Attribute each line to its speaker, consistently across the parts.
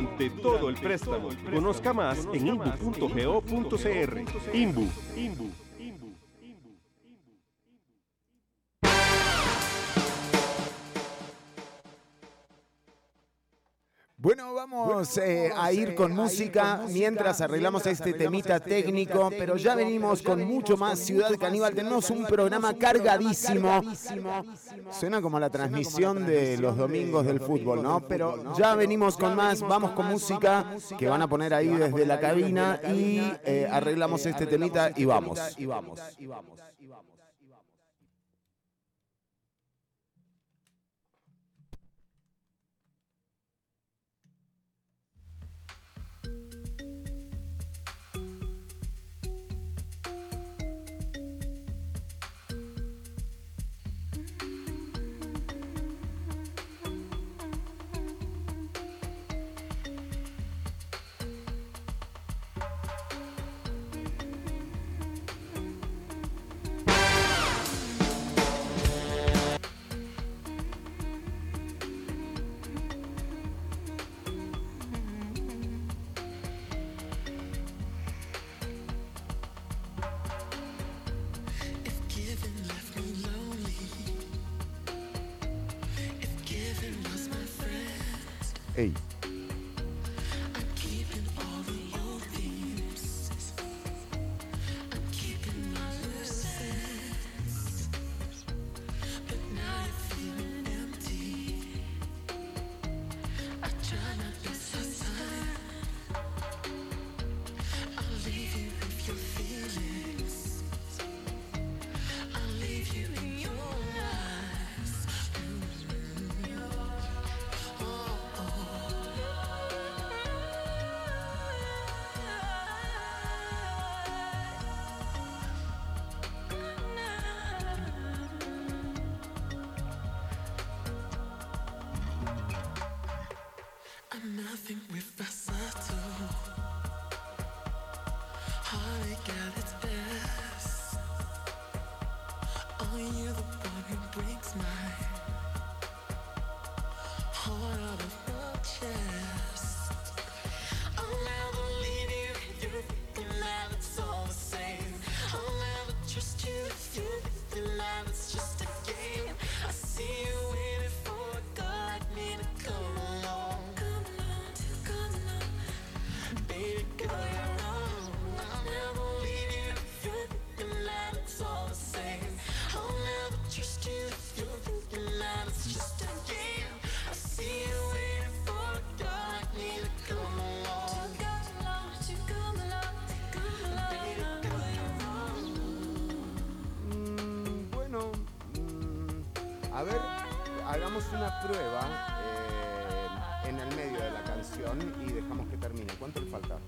Speaker 1: durante todo el préstamo. Conozca más en imbu.go.cr. Imbu.
Speaker 2: Vamos eh, a ir con música mientras arreglamos este temita técnico, pero ya venimos con mucho más Ciudad Caníbal. Tenemos un programa cargadísimo. Suena como la transmisión de los domingos del fútbol, ¿no? Pero ya venimos con más, vamos con música que van a poner ahí desde la cabina y eh, arreglamos este temita y vamos. Y vamos. Una prueba eh, en el medio de la canción y dejamos que termine. ¿Cuánto le falta?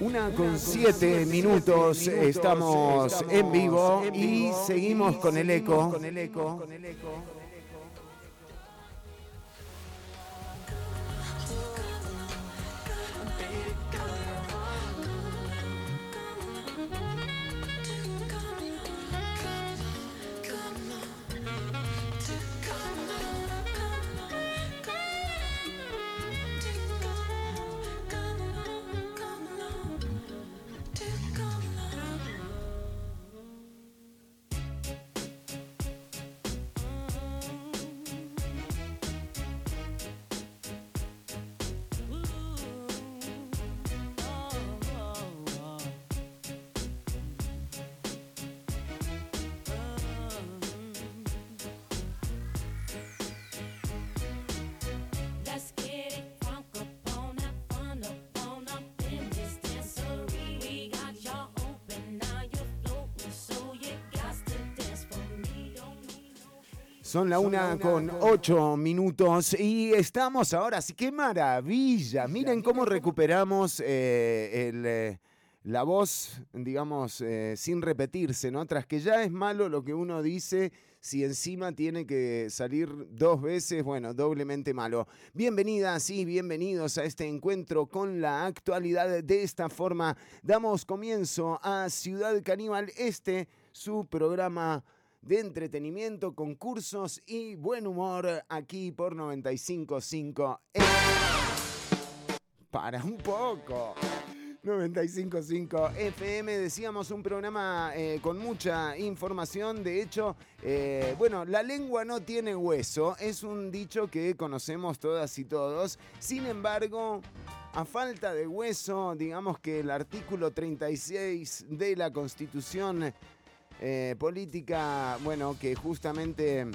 Speaker 2: Una con siete minutos, estamos en vivo y seguimos con el eco.
Speaker 3: Son la una con ocho minutos y estamos ahora, sí, qué maravilla. Miren cómo recuperamos eh, el, eh, la voz, digamos, eh, sin repetirse, ¿no? Tras que ya es malo lo que uno dice, si encima tiene que salir dos veces, bueno, doblemente malo. Bienvenidas y bienvenidos a este encuentro con la actualidad. De esta forma damos comienzo a Ciudad Caníbal, este, su programa de entretenimiento, concursos y buen humor aquí por 95.5. Eh, Para un poco. 95.5 FM, decíamos un programa eh, con mucha información, de hecho, eh, bueno, la lengua no tiene hueso, es un dicho que conocemos todas y todos, sin embargo, a falta de hueso, digamos que el artículo 36 de la Constitución eh, política, bueno, que justamente,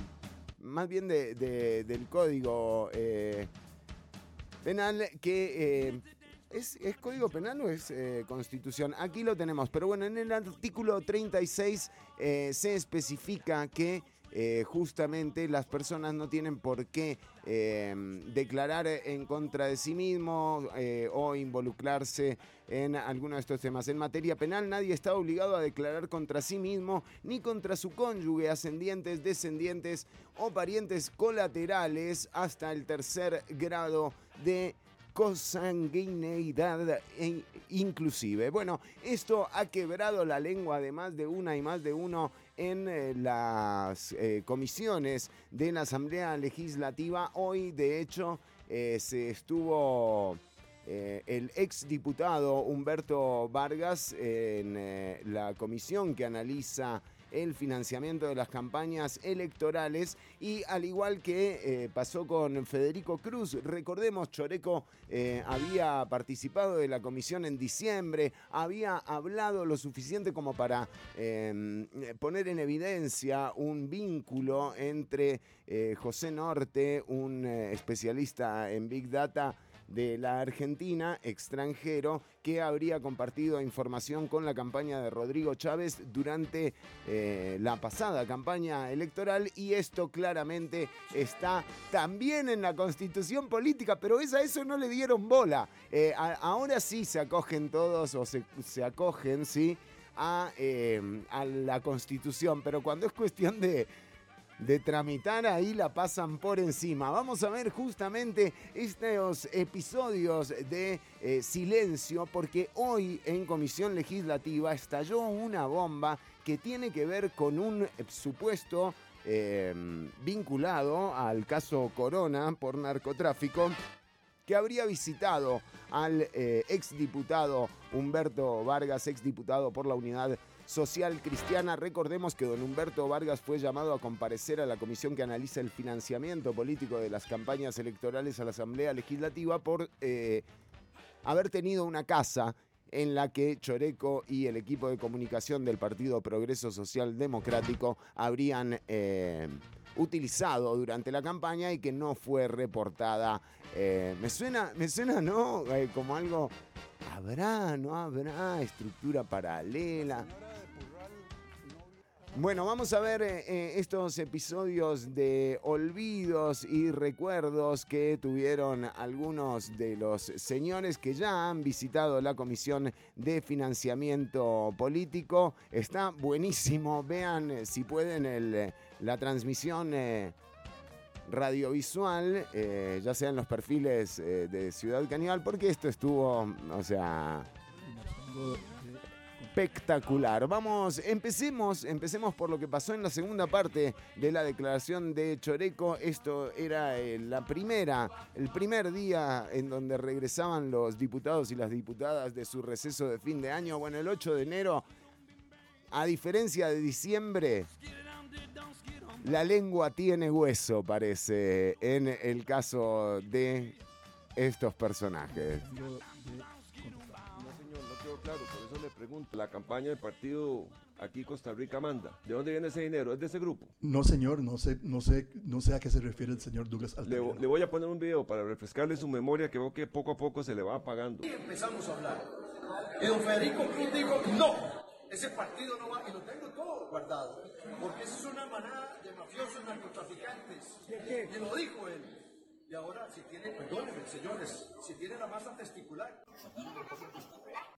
Speaker 3: más bien de- de- del código eh, penal, que eh, ¿es, es código penal o es eh, constitución. Aquí lo tenemos, pero bueno, en el artículo 36 eh, se especifica que eh, justamente las personas no tienen por qué eh, declarar en contra de sí mismo eh, o involucrarse en alguno de estos temas. En materia penal nadie está obligado a declarar contra sí mismo ni contra su cónyuge, ascendientes, descendientes o parientes colaterales hasta el tercer grado de consanguineidad e inclusive. Bueno, esto ha quebrado la lengua de más de una y más de uno en eh, las eh, comisiones de la Asamblea Legislativa. Hoy, de hecho, eh, se estuvo el exdiputado Humberto Vargas en la comisión que analiza el financiamiento de las campañas electorales y al igual que eh, pasó con Federico Cruz, recordemos, Choreco eh, había participado de la comisión en diciembre, había hablado lo suficiente como para eh, poner en evidencia un vínculo entre eh, José Norte, un especialista en Big Data, de la Argentina, extranjero, que habría compartido información con la campaña de Rodrigo Chávez durante eh, la pasada campaña electoral y esto claramente está también en la constitución política, pero es a eso no le dieron bola. Eh, ahora sí se acogen todos o se, se acogen, sí, a, eh, a la constitución, pero cuando es cuestión de de tramitar, ahí la pasan por encima. Vamos a ver justamente estos episodios de eh, silencio, porque hoy en Comisión Legislativa estalló una bomba que tiene que ver con un supuesto eh, vinculado al caso Corona por narcotráfico que habría visitado al eh, exdiputado Humberto Vargas, exdiputado por la Unidad Social Cristiana. Recordemos que don Humberto Vargas fue llamado a comparecer a la comisión que analiza el financiamiento político de las campañas electorales a la Asamblea Legislativa por eh, haber tenido una casa en la que Choreco y el equipo de comunicación del Partido Progreso Social Democrático habrían eh, utilizado durante la campaña y que no fue reportada. Eh, me suena, me suena, ¿no? Como algo. ¿Habrá, no habrá estructura paralela? Bueno, vamos a ver eh, eh, estos episodios de olvidos y recuerdos que tuvieron algunos de los señores que ya han visitado la Comisión de Financiamiento Político. Está buenísimo, vean eh, si pueden el, la transmisión radiovisual, ya sea en los perfiles de Ciudad Caníbal, porque esto estuvo, o sea, espectacular. Vamos, empecemos, empecemos por lo que pasó en la segunda parte de la declaración de Choreco. Esto era eh, la primera, el primer día en donde regresaban los diputados y las diputadas de su receso de fin de año. Bueno, el 8 de enero, a diferencia de diciembre, la lengua tiene hueso, parece, en el caso de estos personajes.
Speaker 4: Claro, por eso le pregunto. La campaña del partido aquí Costa Rica manda. ¿De dónde viene ese dinero? ¿Es de ese grupo?
Speaker 5: No, señor, no sé, no sé, no sé a qué se refiere el señor Douglas
Speaker 4: Le,
Speaker 5: Altamirano.
Speaker 4: le voy a poner un video para refrescarle su memoria que veo que poco a poco se le va apagando.
Speaker 6: empezamos a hablar. Y don Federico Cruz dijo, no, Ese partido no va, y lo tengo todo guardado, porque esa es una manada de mafiosos narcotraficantes. Y lo dijo él. Y ahora, si tiene, perdónenme, señores, si tiene la masa testicular,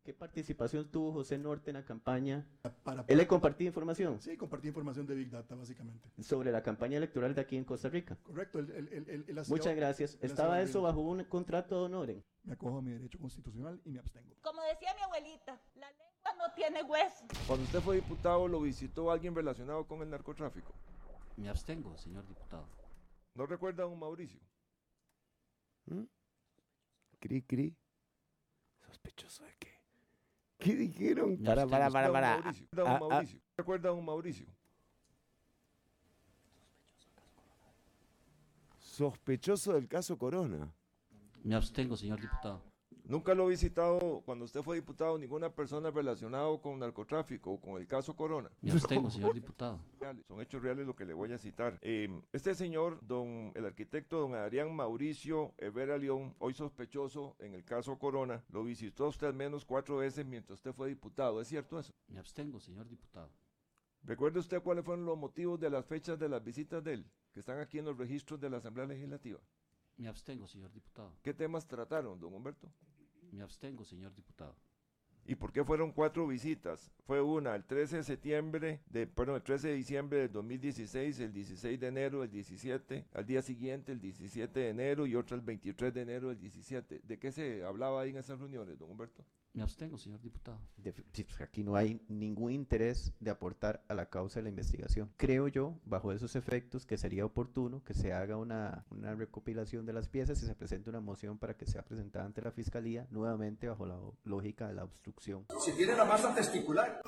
Speaker 7: ¿Qué participación tuvo José Norte en la campaña?
Speaker 5: Para,
Speaker 7: Él le compartía información
Speaker 5: Sí, compartí información de Big Data, básicamente.
Speaker 7: sobre la campaña electoral de aquí en Costa Rica.
Speaker 5: Correcto. Él- él hacía-
Speaker 7: Muchas gracias. ¿Estaba eso bajo un contrato de honor?
Speaker 5: Me acojo a mi derecho constitucional y me abstengo.
Speaker 8: Como decía mi abuelita, la lengua no tiene hueso.
Speaker 4: Cuando usted fue diputado, ¿lo visitó alguien relacionado con el narcotráfico?
Speaker 9: Me abstengo, señor diputado.
Speaker 4: ¿No recuerda a un Mauricio?
Speaker 3: Cri, cri. ¿Sospechoso de qué? ¿Qué dijeron? Para, para, para,
Speaker 4: ¿Recuerda a un
Speaker 3: para.
Speaker 4: Mauricio? ¿Recuerda a un
Speaker 3: Ah, ah,
Speaker 4: Mauricio? ¿Recuerda a un Mauricio?
Speaker 3: Sospechoso del caso Corona.
Speaker 9: Me abstengo, señor diputado.
Speaker 4: Nunca lo he visitado cuando usted fue diputado ninguna persona relacionada con narcotráfico o con el caso Corona.
Speaker 9: Me abstengo, señor diputado.
Speaker 4: Son hechos reales lo que le voy a citar. Eh, este señor, don, el arquitecto don Adrián Mauricio Evera León, hoy sospechoso en el caso Corona, lo visitó usted al menos cuatro veces mientras usted fue diputado. ¿Es cierto eso?
Speaker 9: Me abstengo, señor diputado.
Speaker 4: ¿Recuerda usted cuáles fueron los motivos de las fechas de las visitas de él, que están aquí en los registros de la Asamblea Legislativa?
Speaker 9: Me abstengo, señor diputado.
Speaker 4: ¿Qué temas trataron, don Humberto?
Speaker 9: Me abstengo, señor diputado.
Speaker 4: ¿Y por qué fueron cuatro visitas? Fue una el 13 de septiembre, de, perdón, el 13 de diciembre del 2016, el 16 de enero del 17, al día siguiente el 17 de enero y otra el 23 de enero del 17. ¿De qué se hablaba ahí en esas reuniones, don Humberto?
Speaker 9: Me abstengo, señor diputado.
Speaker 7: De- pues aquí no hay ningún interés de aportar a la causa de la investigación. Creo yo, bajo esos efectos, que sería oportuno que se haga una, una recopilación de las piezas y se presente una moción para que sea presentada ante la Fiscalía, nuevamente bajo la lógica de la obstrucción.
Speaker 6: si tiene la masa testicular,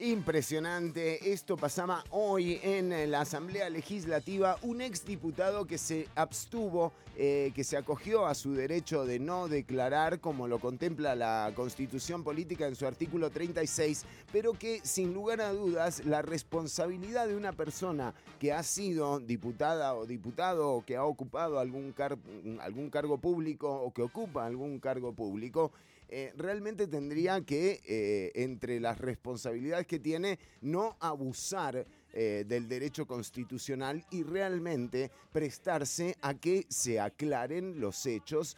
Speaker 3: Impresionante, esto pasaba hoy en la Asamblea Legislativa, un exdiputado que se abstuvo, eh, que se acogió a su derecho de no declarar como lo contempla la Constitución Política en su artículo 36, pero que sin lugar a dudas la responsabilidad de una persona que ha sido diputada o diputado o que ha ocupado algún, car- algún cargo público o que ocupa algún cargo público, eh, realmente tendría que, eh, entre las responsabilidades que tiene, no abusar eh, del derecho constitucional y realmente prestarse a que se aclaren los hechos,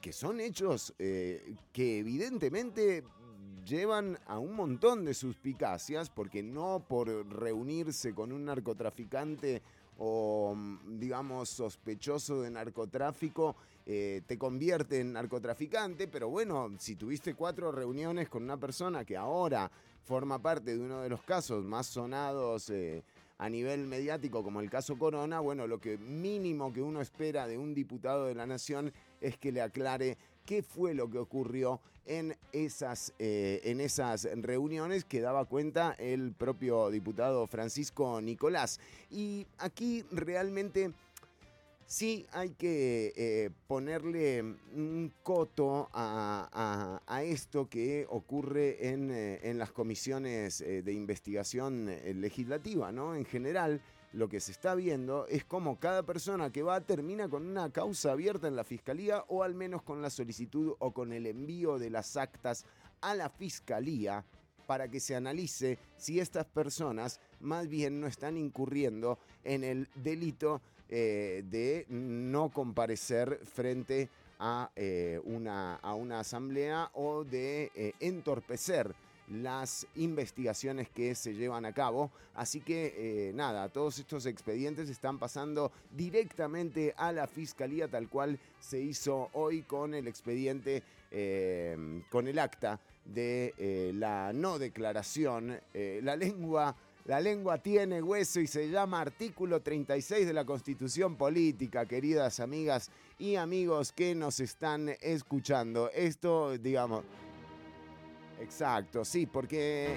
Speaker 3: que son hechos que evidentemente llevan a un montón de suspicacias, porque no por reunirse con un narcotraficante o, mm, digamos, sospechoso de narcotráfico, eh, te convierte en narcotraficante, pero bueno, si tuviste cuatro reuniones con una persona que ahora forma parte de uno de los casos más sonados eh, a nivel mediático como el caso Corona, bueno, lo que mínimo que uno espera de un diputado de la nación es que le aclare qué fue lo que ocurrió en esas, eh, en esas reuniones que daba cuenta el propio diputado Francisco Nicolás. Y aquí realmente sí hay que eh, ponerle un coto a, esto que ocurre en, eh, las comisiones eh, de investigación legislativa, ¿no? En general, lo que se está viendo es cómo cada persona que va termina con una causa abierta en la fiscalía o al menos con la solicitud o con el envío de las actas a la fiscalía para que se analice si estas personas más bien no están incurriendo en el delito eh, de no comparecer frente a, eh, una, a una asamblea o de eh, entorpecer las investigaciones que se llevan a cabo. Así que nada, todos estos expedientes están pasando directamente a la fiscalía tal cual se hizo hoy con el expediente, con el acta de la no declaración. La lengua... La lengua tiene hueso y se llama artículo 36 de la Constitución Política, queridas amigas y amigos que nos están escuchando. Esto, digamos, Exacto, sí, porque.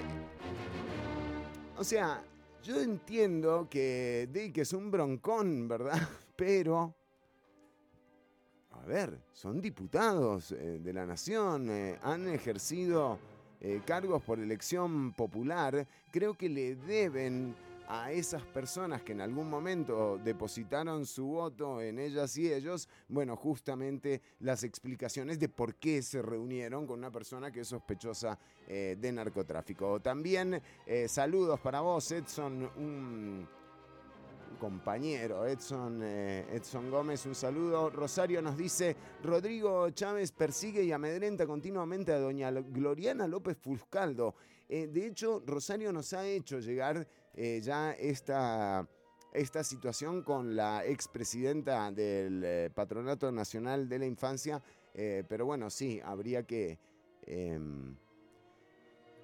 Speaker 3: O sea, yo entiendo que Dick es un broncón, ¿verdad? Pero. A ver, son diputados eh, de la nación, eh, han ejercido eh, cargos por elección popular, creo que le deben a esas personas que en algún momento depositaron su voto en ellas y ellos, bueno, justamente las explicaciones de por qué se reunieron con una persona que es sospechosa eh, de narcotráfico. También eh, saludos para vos, Edson, un compañero, Edson, eh, Edson Gómez, un saludo. Rosario nos dice, Rodrigo Chávez persigue y amedrenta continuamente a doña Gloriana López Fuscaldo. Eh, de hecho, Rosario nos ha hecho llegar eh, ya esta, esta situación con la expresidenta del Patronato Nacional de la Infancia, pero bueno, sí, habría que... em,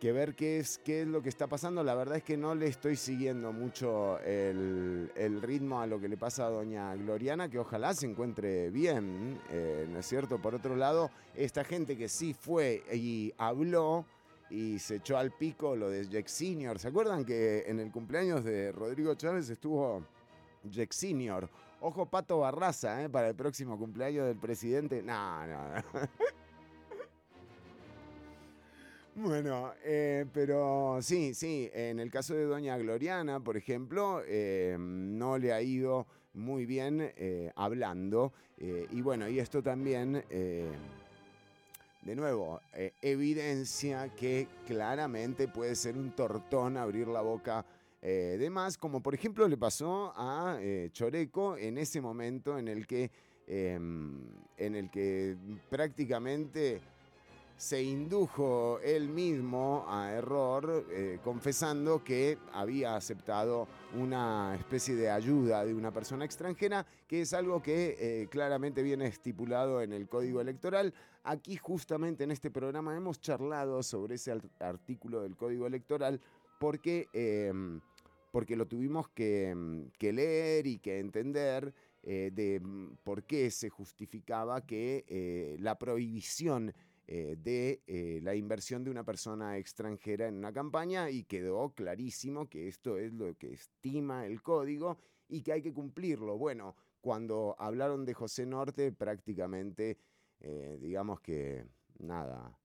Speaker 3: que ver qué es, qué es lo que está pasando. La verdad es que no le estoy siguiendo mucho el, el ritmo a lo que le pasa a doña Gloriana, que ojalá se encuentre bien, eh, ¿no es cierto? Por otro lado, esta gente que sí fue y habló y se echó al pico lo de Jack Senior. ¿Se acuerdan que en el cumpleaños de Rodrigo Chávez estuvo Jack Senior? Ojo Pato Barraza, ¿eh? Para el próximo cumpleaños del presidente. No, no, no. Bueno, eh, pero sí, sí, en el caso de Doña Gloriana, por ejemplo, eh, no le ha ido muy bien eh, hablando. y bueno, y esto también, de nuevo, evidencia que claramente puede ser un tortón abrir la boca de más, como por ejemplo le pasó a Choreco en ese momento en el que, eh, en el que prácticamente se indujo él mismo a error, eh, confesando que había aceptado una especie de ayuda de una persona extranjera, que es algo que eh, claramente viene estipulado en el Código Electoral. Aquí justamente en este programa hemos charlado sobre ese artículo del Código Electoral porque, eh, porque lo tuvimos que, mm, que leer y que entender eh, de mm, por qué se justificaba que la prohibición eh, de eh, la inversión de una persona extranjera en una campaña y quedó clarísimo que esto es lo que estima el código y que hay que cumplirlo. Bueno, cuando hablaron de José Norte prácticamente, eh, digamos que nada,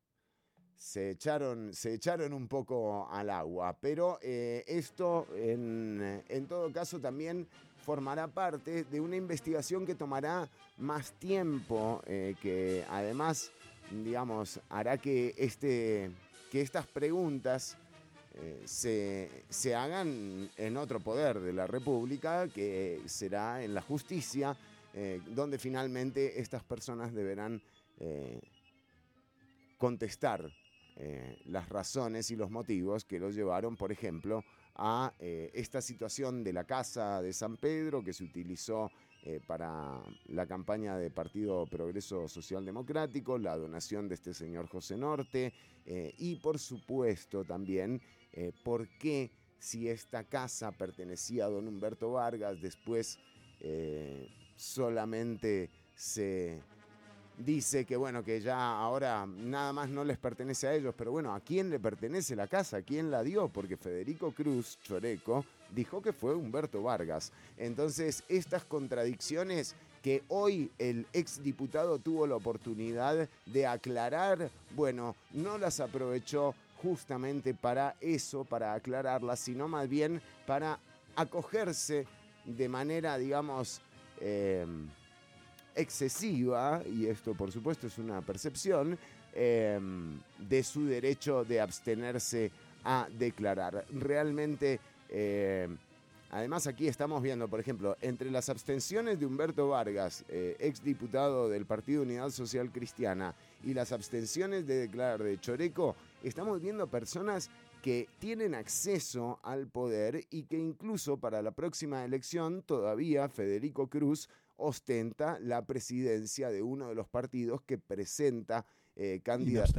Speaker 3: se echaron, se echaron un poco al agua, pero esto en, en todo caso también formará parte de una investigación que tomará más tiempo, que además, digamos, hará que, este, que estas preguntas eh, se, se hagan en otro poder de la República, que será en la justicia, eh, donde finalmente estas personas deberán eh, contestar las razones y los motivos que los llevaron, por ejemplo, a esta situación de la Casa de San Pedro que se utilizó eh, para la campaña de Partido Progreso Social Democrático, la donación de este señor José Norte eh, y por supuesto también eh, por qué si esta casa pertenecía a don Humberto Vargas, después solamente se dice que bueno, que ya ahora nada más no les pertenece a ellos, pero bueno, ¿a quién le pertenece la casa? ¿A quién la dio? Porque Federico Cruz, Choreco, dijo que fue Humberto Vargas. Entonces, estas contradicciones que hoy el exdiputado tuvo la oportunidad de aclarar, bueno, no las aprovechó justamente para eso, para aclararlas, sino más bien para acogerse de manera, digamos, eh, excesiva, y esto por supuesto es una percepción, eh, de su derecho de abstenerse a declarar. Realmente, eh, además aquí estamos viendo, por ejemplo, entre las abstenciones de Humberto Vargas, eh, exdiputado del Partido Unidad Social Cristiana, y las abstenciones de declarar de Choreco, estamos viendo personas que tienen acceso al poder y que incluso para la próxima elección todavía Federico Cruz ostenta la presidencia de uno de los partidos que presenta eh, candidatos.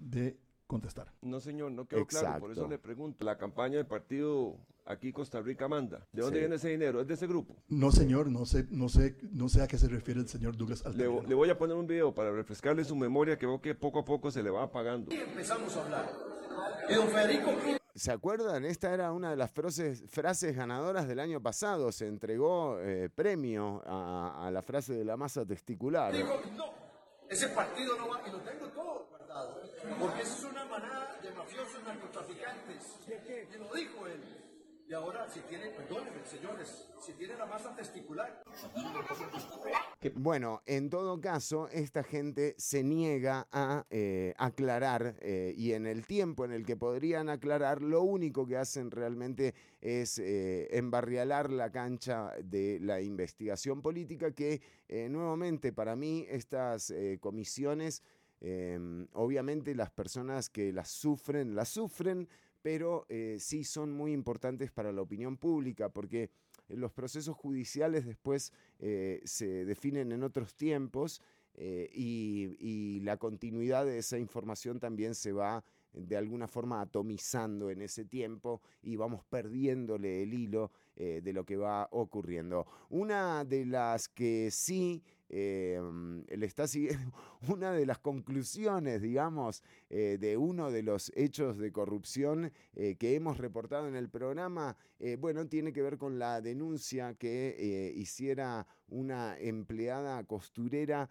Speaker 5: de contestar.
Speaker 4: No, señor, no quedó claro. Por eso
Speaker 3: Exacto.
Speaker 4: le pregunto. La campaña del partido aquí Costa Rica manda. ¿De dónde
Speaker 3: Sí.
Speaker 4: viene ese dinero? ¿Es de ese grupo?
Speaker 5: No, señor, no sé, no sé, no sé a qué se refiere el señor Douglas
Speaker 4: Le,
Speaker 5: Altamirano.
Speaker 4: le voy a poner un video para refrescarle su memoria que veo que poco a poco se le va apagando.
Speaker 6: Y empezamos a hablar. Y don Federico Cruz
Speaker 3: ¿Se acuerdan? Esta era una de las frases, frases ganadoras del año pasado. Se entregó eh, premio a, a la frase de la masa testicular.
Speaker 6: dijo, no, ese partido no va, y lo tengo todo guardado, porque esa es una manada de mafiosos narcotraficantes. Y lo dijo él. Y ahora, si tiene, perdónenme, señores, si tiene la masa testicular,
Speaker 3: Bueno, en todo caso, esta gente se niega a eh, aclarar eh, y en el tiempo en el que podrían aclarar, lo único que hacen realmente es eh, embarrialar la cancha de la investigación política que eh, nuevamente para mí estas eh, comisiones, eh, obviamente las personas que las sufren, las sufren, pero eh, sí son muy importantes para la opinión pública porque los procesos judiciales después eh, se definen en otros tiempos eh, y, la continuidad de esa información también se va de alguna forma atomizando en ese tiempo y vamos perdiéndole el hilo de lo que va ocurriendo. Una de las que sí eh, le está siguiendo, una de las conclusiones, digamos, eh, de uno de los hechos de corrupción eh, que hemos reportado en el programa, eh, bueno, tiene que ver con la denuncia que hiciera una empleada costurera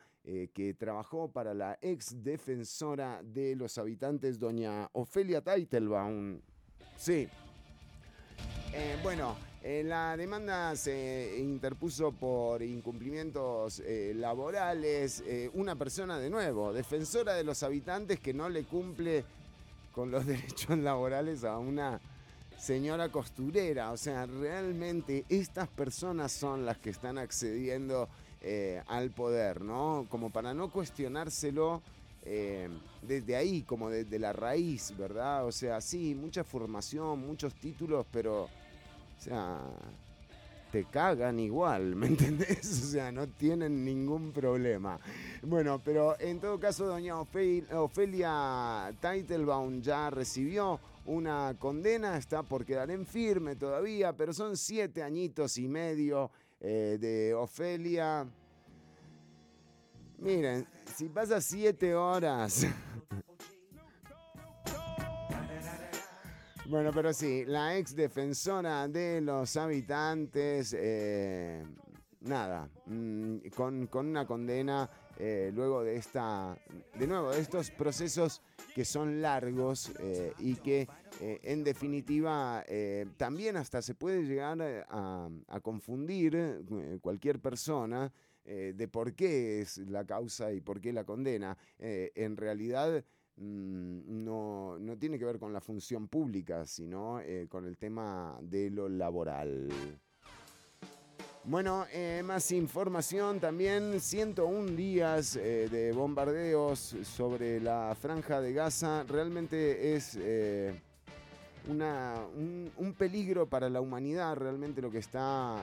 Speaker 3: que trabajó para la ex defensora de los habitantes, doña Ofelia Teitelbaum. Sí. Bueno, eh, la demanda se interpuso por incumplimientos eh, laborales. Eh, una persona, de nuevo, defensora de los habitantes que no le cumple con los derechos laborales a una señora costurera. O sea, realmente estas personas son las que están accediendo eh, al poder, ¿no? Como para no cuestionárselo desde ahí, como desde la raíz, ¿verdad? O sea, sí, mucha formación, muchos títulos, pero, o sea, te cagan igual, ¿me entendés? O sea, no tienen ningún problema. Bueno, pero en todo caso, doña Ofe- Ofelia Teitelbaum ya recibió una condena, está por quedar en firme todavía, pero son siete añitos y medio eh, de Ofelia. Miren, si pasa siete horas. Bueno, pero sí, la ex defensora de los habitantes, eh, nada, mm, con, con una condena eh, luego de esta, de nuevo, de estos procesos que son largos eh, y que eh, en definitiva eh, también hasta se puede llegar a, confundir cualquier persona de por qué es la causa y por qué la condena. En realidad no, no tiene que ver con la función pública, sino eh, con el tema de lo laboral. Bueno, eh, más información también, 101 días eh, de bombardeos sobre la franja de Gaza, realmente es una, un, un peligro para la humanidad, realmente lo que está...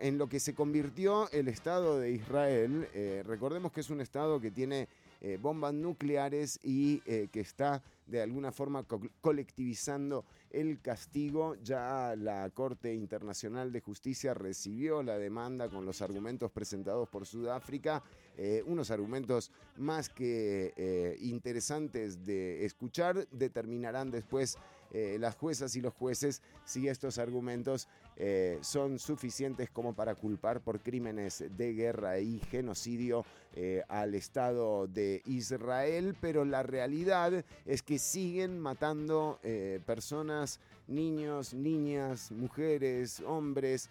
Speaker 3: en lo que se convirtió el Estado de Israel, recordemos que es un Estado que tiene eh, bombas nucleares y eh, que está de alguna forma co- colectivizando el castigo. Ya la Corte Internacional de Justicia recibió la demanda con los argumentos presentados por Sudáfrica, eh, unos argumentos más que interesantes de escuchar, determinarán después eh, las juezas y los jueces si estos argumentos eh, son suficientes como para culpar por crímenes de guerra y genocidio eh, al Estado de Israel, pero la realidad es que siguen matando personas, niños, niñas, mujeres, hombres,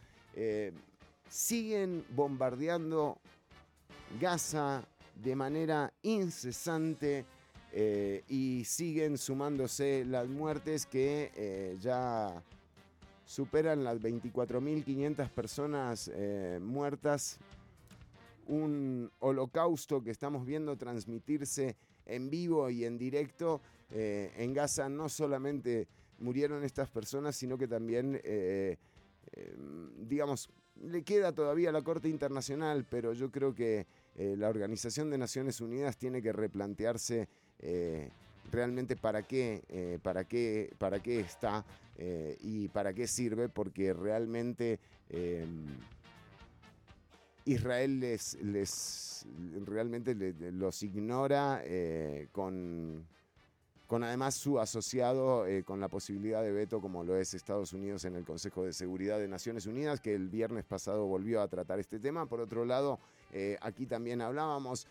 Speaker 3: siguen bombardeando Gaza de manera incesante eh, y siguen sumándose las muertes que eh, ya superan las 24.500 personas eh, muertas. Un holocausto que estamos viendo transmitirse en vivo y en directo. En Gaza no solamente murieron estas personas, sino que también, digamos, le queda todavía la Corte Internacional, pero yo creo que la Organización de Naciones Unidas tiene que replantearse eh, realmente para qué, eh, para qué, para qué está eh, y para qué sirve, porque realmente eh, Israel les, les realmente los ignora con, con además su asociado con la posibilidad de veto como lo es Estados Unidos en el Consejo de Seguridad de Naciones Unidas, que el viernes pasado volvió a tratar este tema. Por otro lado, aquí también hablábamos,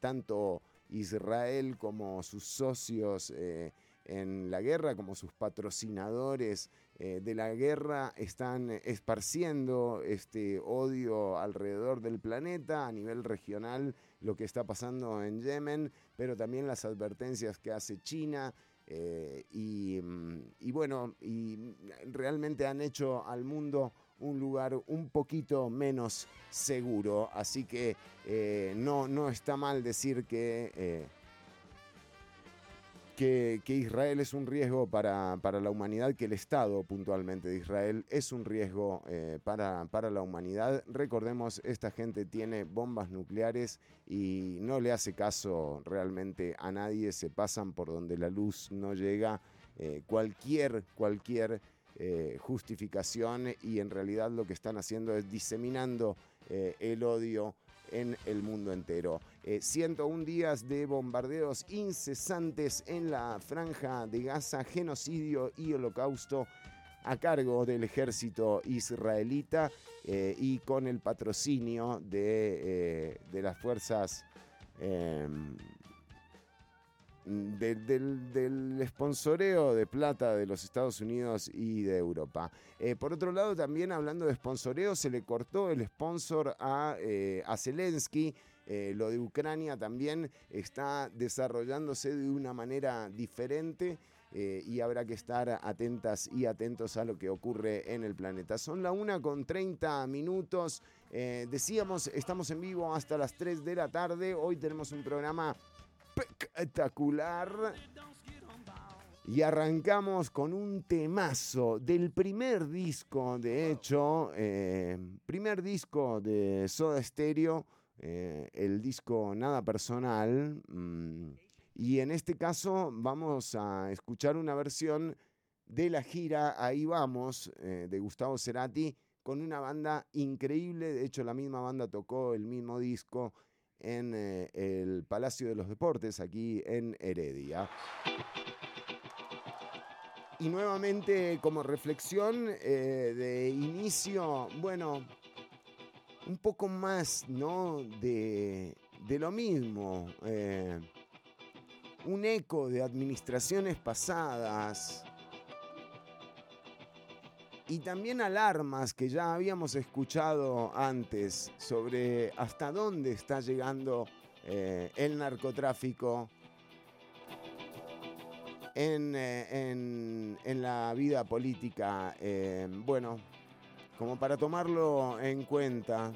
Speaker 3: tanto Israel como sus socios eh, en la guerra, como sus patrocinadores eh, de la guerra, están esparciendo este odio alrededor del planeta a nivel regional, lo que está pasando en Yemen, pero también las advertencias que hace China. eh, y, mm, y bueno, y realmente han hecho al mundo un lugar un poquito menos seguro. Así que eh, no, no está mal decir que, eh, que, que Israel es un riesgo para, para la humanidad, que el Estado puntualmente de Israel es un riesgo eh, para, para la humanidad. Recordemos, esta gente tiene bombas nucleares y no le hace caso realmente a nadie, se pasan por donde la luz no llega. Cualquier, cualquier eh, justificación y en realidad lo que están haciendo es diseminando eh, el odio en el mundo entero. Eh, 101 días de bombardeos incesantes en la franja de Gaza, genocidio y holocausto a cargo del ejército israelita eh, y con el patrocinio de, eh, de las fuerzas em, de- del, del sponsoreo de plata de los Estados Unidos y de Europa. Eh, por otro lado, también hablando de sponsoreo, se le cortó el sponsor a, eh, a Zelensky. Eh, lo de Ucrania también está desarrollándose de una manera diferente. y habrá que estar atentas y atentos a lo que ocurre en el planeta. Son la una con 30 minutos. Decíamos, estamos en vivo hasta las 3 de la tarde. Hoy tenemos un programa espectacular. Y arrancamos con un temazo del primer disco, de hecho, eh, primer disco de Soda Stereo, eh, el disco Nada Personal. mm, y en este caso vamos a escuchar una versión de la gira Ahí vamos, eh, de Gustavo Cerati, con una banda increíble. De hecho, la misma banda tocó el mismo disco en eh, el Palacio de los Deportes, aquí en Heredia. Y nuevamente como reflexión eh, de inicio, bueno, un poco más, ¿no? De, de lo mismo. eh, un eco de administraciones pasadas. Y también alarmas que ya habíamos escuchado antes sobre hasta dónde está llegando eh, el narcotráfico en, eh, en- en la vida política. eh, bueno, como para tomarlo en cuenta.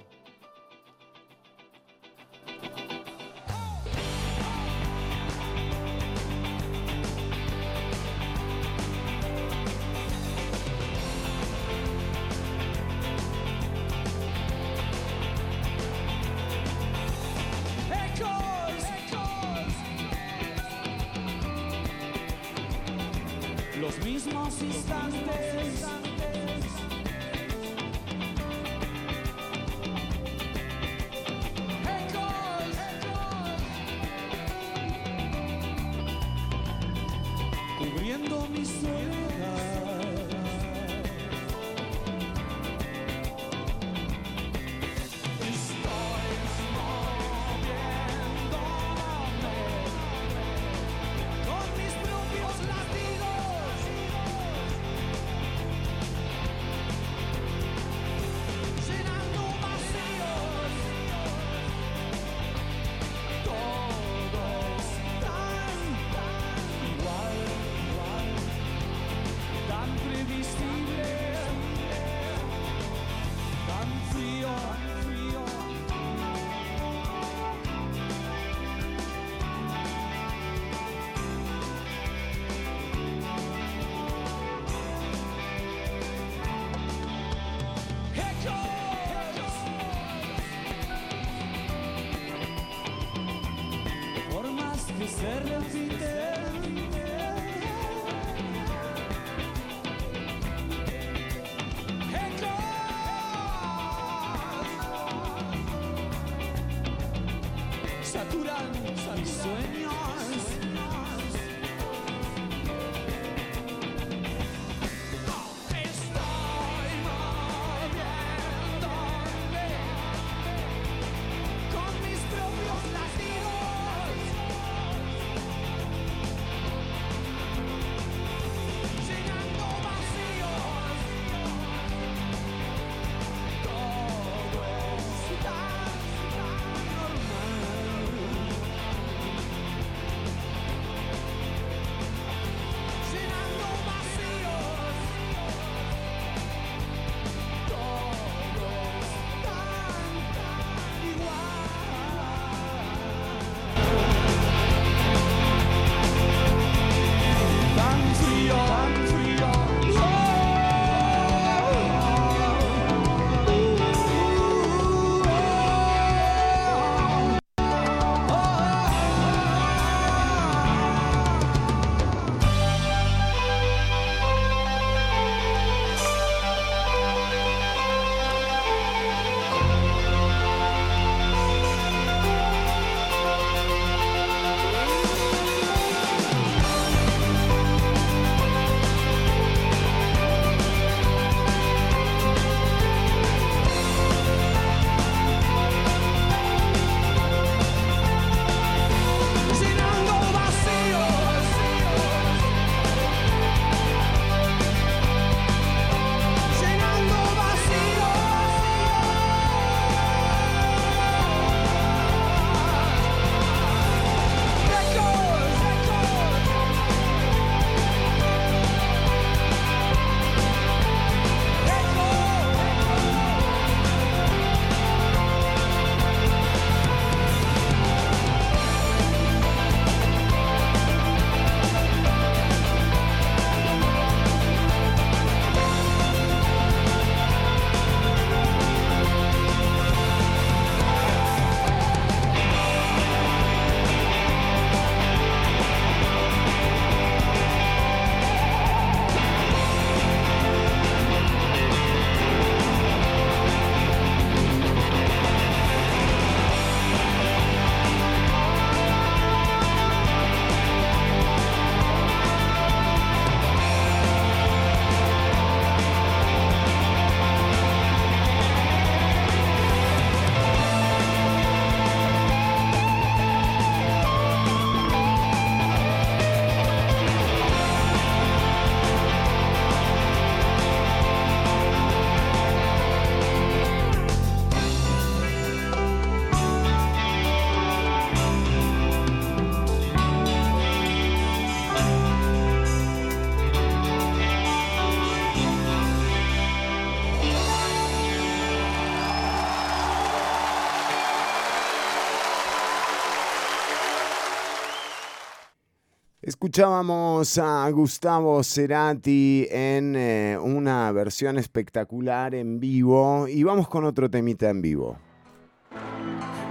Speaker 3: Escuchábamos a Gustavo Cerati en eh, una versión espectacular en vivo y vamos con otro temita en vivo.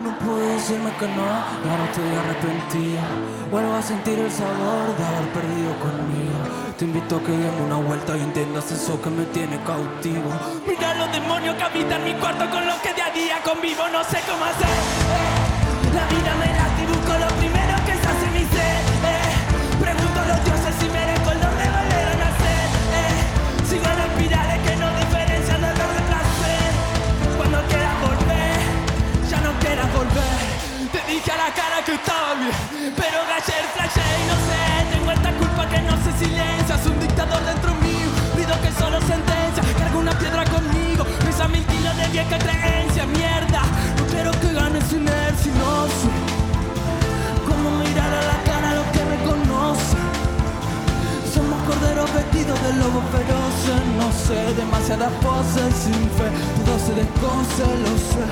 Speaker 10: No puedo decirme que no, no estoy arrepentido. Vuelvo a sentir el sabor de haber perdido conmigo. Te invito a que demos una vuelta y entiendas eso que me tiene cautivo. Mira los demonios que habitan mi cuarto con los que día a día convivo. No sé cómo hacer. La vida me cara que estaba bien, pero ayer flashé y no sé. Tengo esta culpa que no se silencia, es un dictador dentro mío. Pido que solo sentencia, cargo una piedra conmigo. Pesa mil kilos de vieja creencia, mierda. No quiero que ganes inercia, no sé mirar a la Somos corderos vestidos de lobos feroces, no sé, demasiadas poses sin fe, todo se descoce, lo sé.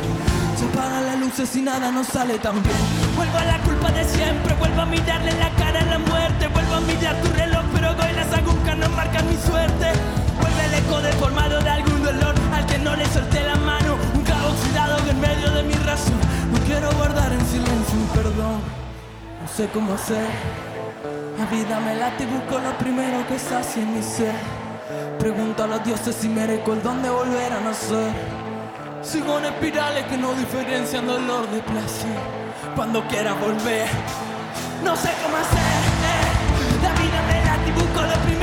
Speaker 10: Se apagan las luces y nada nos sale tan bien. Vuelvo a la culpa de siempre, vuelvo a mirarle la cara a la muerte, vuelvo a mirar tu reloj, pero hoy las agujas no marcan mi suerte. Vuelve el eco deformado de algún dolor al que no le solté la mano, un caos oxidado en medio de mi razón. No quiero guardar en silencio un perdón, no sé cómo hacer. La vida me late y busco lo primero que sacie mi ser. Pregunto a los dioses si merezco el don de volver a nacer. Sigo en espirales que no diferencian dolor de placer. Cuando quiera volver, no sé cómo hacer. La vida me late y busco lo primero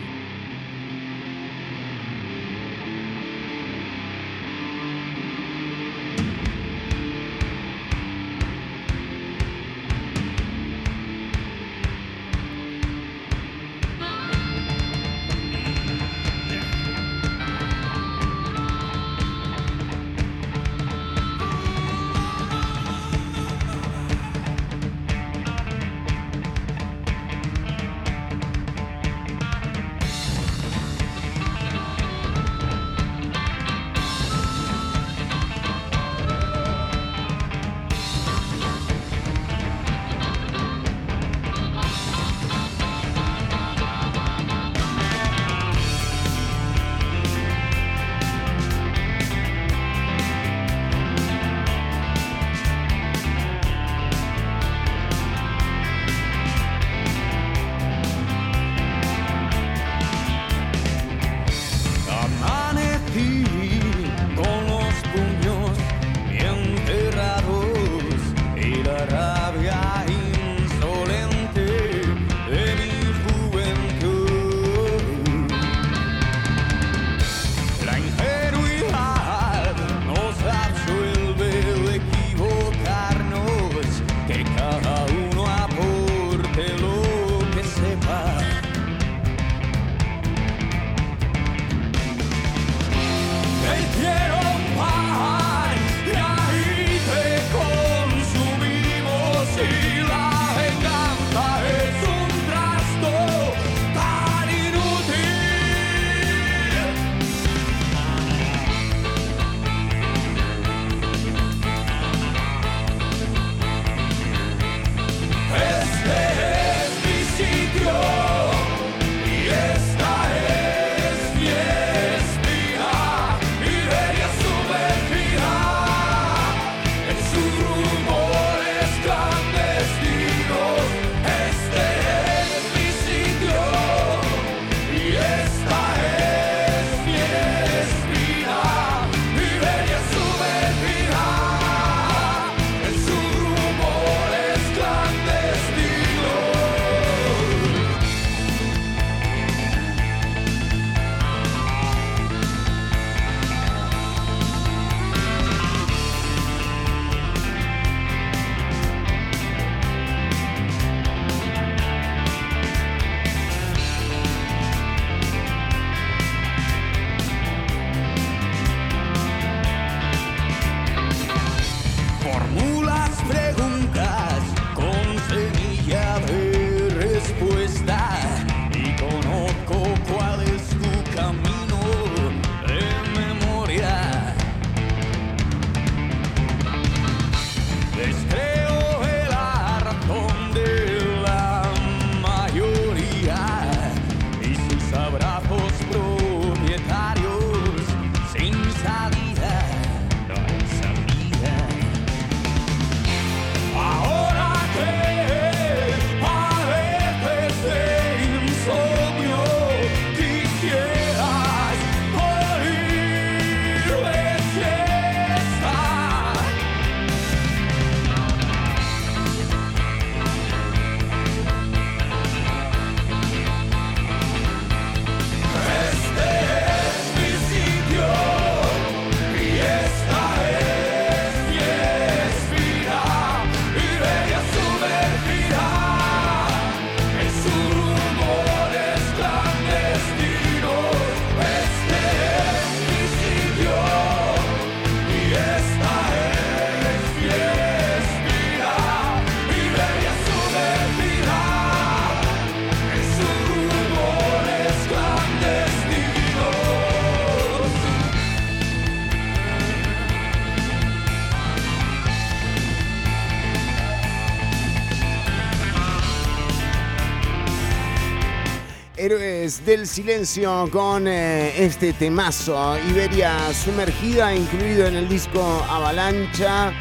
Speaker 3: Del Silencio con eh, este temazo, Iberia sumergida, incluido en el disco Avalancha.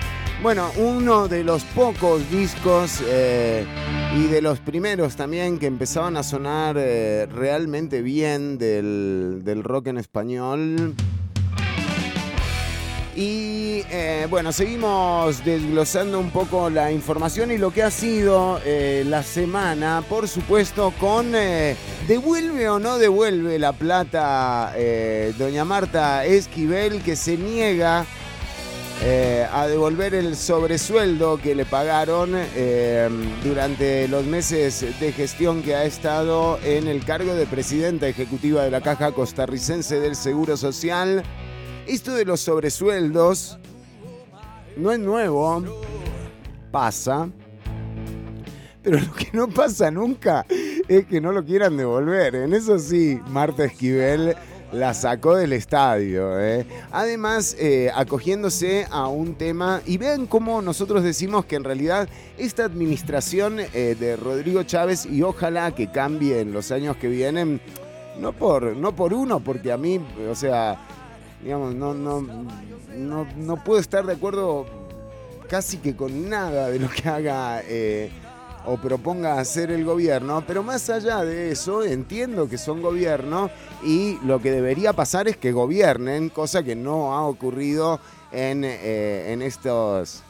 Speaker 3: Bueno, uno de los pocos discos eh, y de los primeros también que empezaban a sonar eh, realmente bien del, del rock en español. Y bueno, seguimos desglosando un poco la información y lo que ha sido la semana, por supuesto, con devuelve o no devuelve la plata eh, doña Marta Esquivel, que se niega eh, a devolver el sobresueldo que le pagaron eh, durante los meses de gestión que ha estado en el cargo de presidenta ejecutiva de la Caja Costarricense del Seguro Social. Esto de los sobresueldos no es nuevo, pasa, pero lo que no pasa nunca es que no lo quieran devolver. En eso sí, Marta Esquivel la sacó del estadio. ¿eh? Además, eh, acogiéndose a un tema, y vean cómo nosotros decimos que en realidad esta administración eh, de Rodrigo Chávez, y ojalá que cambie en los años que vienen, no por, no por uno, porque a mí, o sea, digamos, no, no, no, no puedo estar de acuerdo casi que con nada de lo que haga eh, o proponga hacer el gobierno, pero más allá de eso, entiendo que son gobierno y lo que debería pasar es que gobiernen, cosa que no ha ocurrido en, eh, en estos...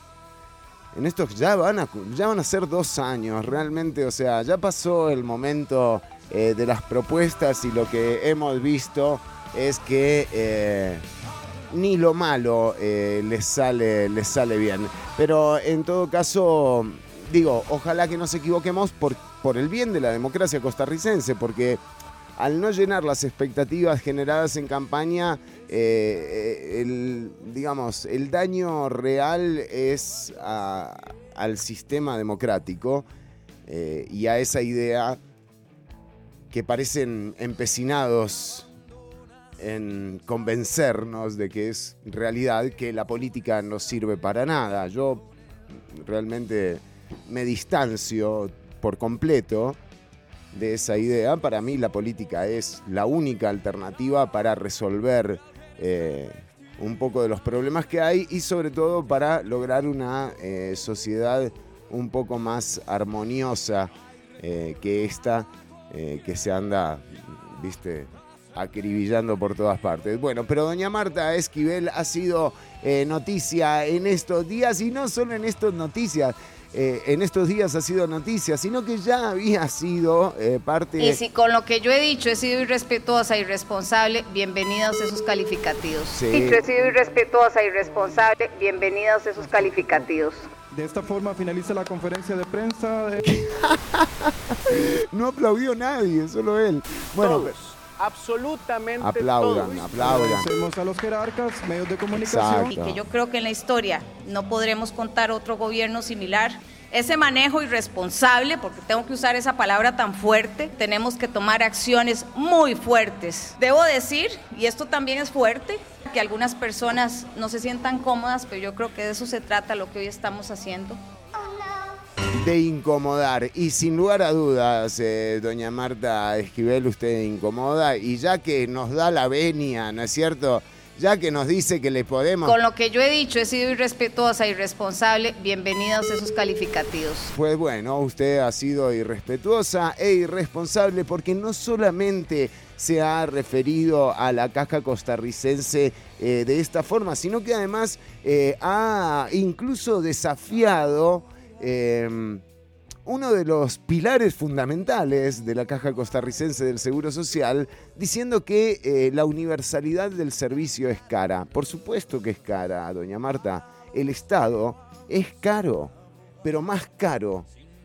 Speaker 3: En estos ya van, a, ya van a ser dos años, realmente, o sea, ya pasó el momento eh, de las propuestas y lo que hemos visto es que eh, ni lo malo eh, sale, les sale bien. Pero en todo caso, digo, ojalá que nos equivoquemos por, por el bien de la democracia costarricense, porque al no llenar las expectativas generadas en campaña, eh, el, digamos, el daño real es al sistema democrático eh, y a esa idea que parecen empecinados en convencernos de que es realidad que la política no sirve para nada. Yo realmente me distancio por completo de esa idea. Para mí la política es la única alternativa para resolver eh, un poco de los problemas que hay y sobre todo para lograr una eh, sociedad un poco más armoniosa eh, que esta que se anda, viste, acribillando por todas partes. Bueno, pero doña Marta Esquivel ha sido noticia en estos días y no solo en estas noticias. Eh, en estos días ha sido noticia, sino que ya había sido eh, parte...
Speaker 11: Y si con lo que yo he dicho he sido irrespetuosa, irresponsable, bienvenidos esos calificativos.
Speaker 3: Sí.
Speaker 11: Dicho, he sido irrespetuosa, irresponsable, bienvenidos esos calificativos.
Speaker 12: De esta forma finaliza la conferencia de prensa. de-
Speaker 3: No aplaudió nadie, solo él. Bueno,
Speaker 13: absolutamente
Speaker 3: aplaudan, aplaudan.
Speaker 12: Agradecemos a los jerarcas, medios de comunicación.
Speaker 11: Y que yo creo que en la historia no podremos contar otro gobierno similar. Ese manejo irresponsable, porque tengo que usar esa palabra tan fuerte, tenemos que tomar acciones muy fuertes. Debo decir, y esto también es fuerte, que algunas personas no se sientan cómodas, pero yo creo que de eso se trata lo que hoy estamos haciendo.
Speaker 3: De incomodar. Y sin lugar a dudas, eh, doña Marta Esquivel, usted incomoda. Y ya que nos da la venia, ¿no es cierto? Ya que nos dice que le podemos...
Speaker 11: Con lo que yo he dicho, he sido irrespetuosa, irresponsable, bienvenidos esos calificativos.
Speaker 3: Pues bueno, usted ha sido irrespetuosa e irresponsable porque no solamente se ha referido a la caja costarricense eh, de esta forma, sino que además eh, ha incluso desafiado eh, uno de los pilares fundamentales de la caja costarricense del Seguro Social, diciendo que eh, la universalidad del servicio es cara. Por supuesto que es cara, doña Marta. El Estado es caro, pero más caro,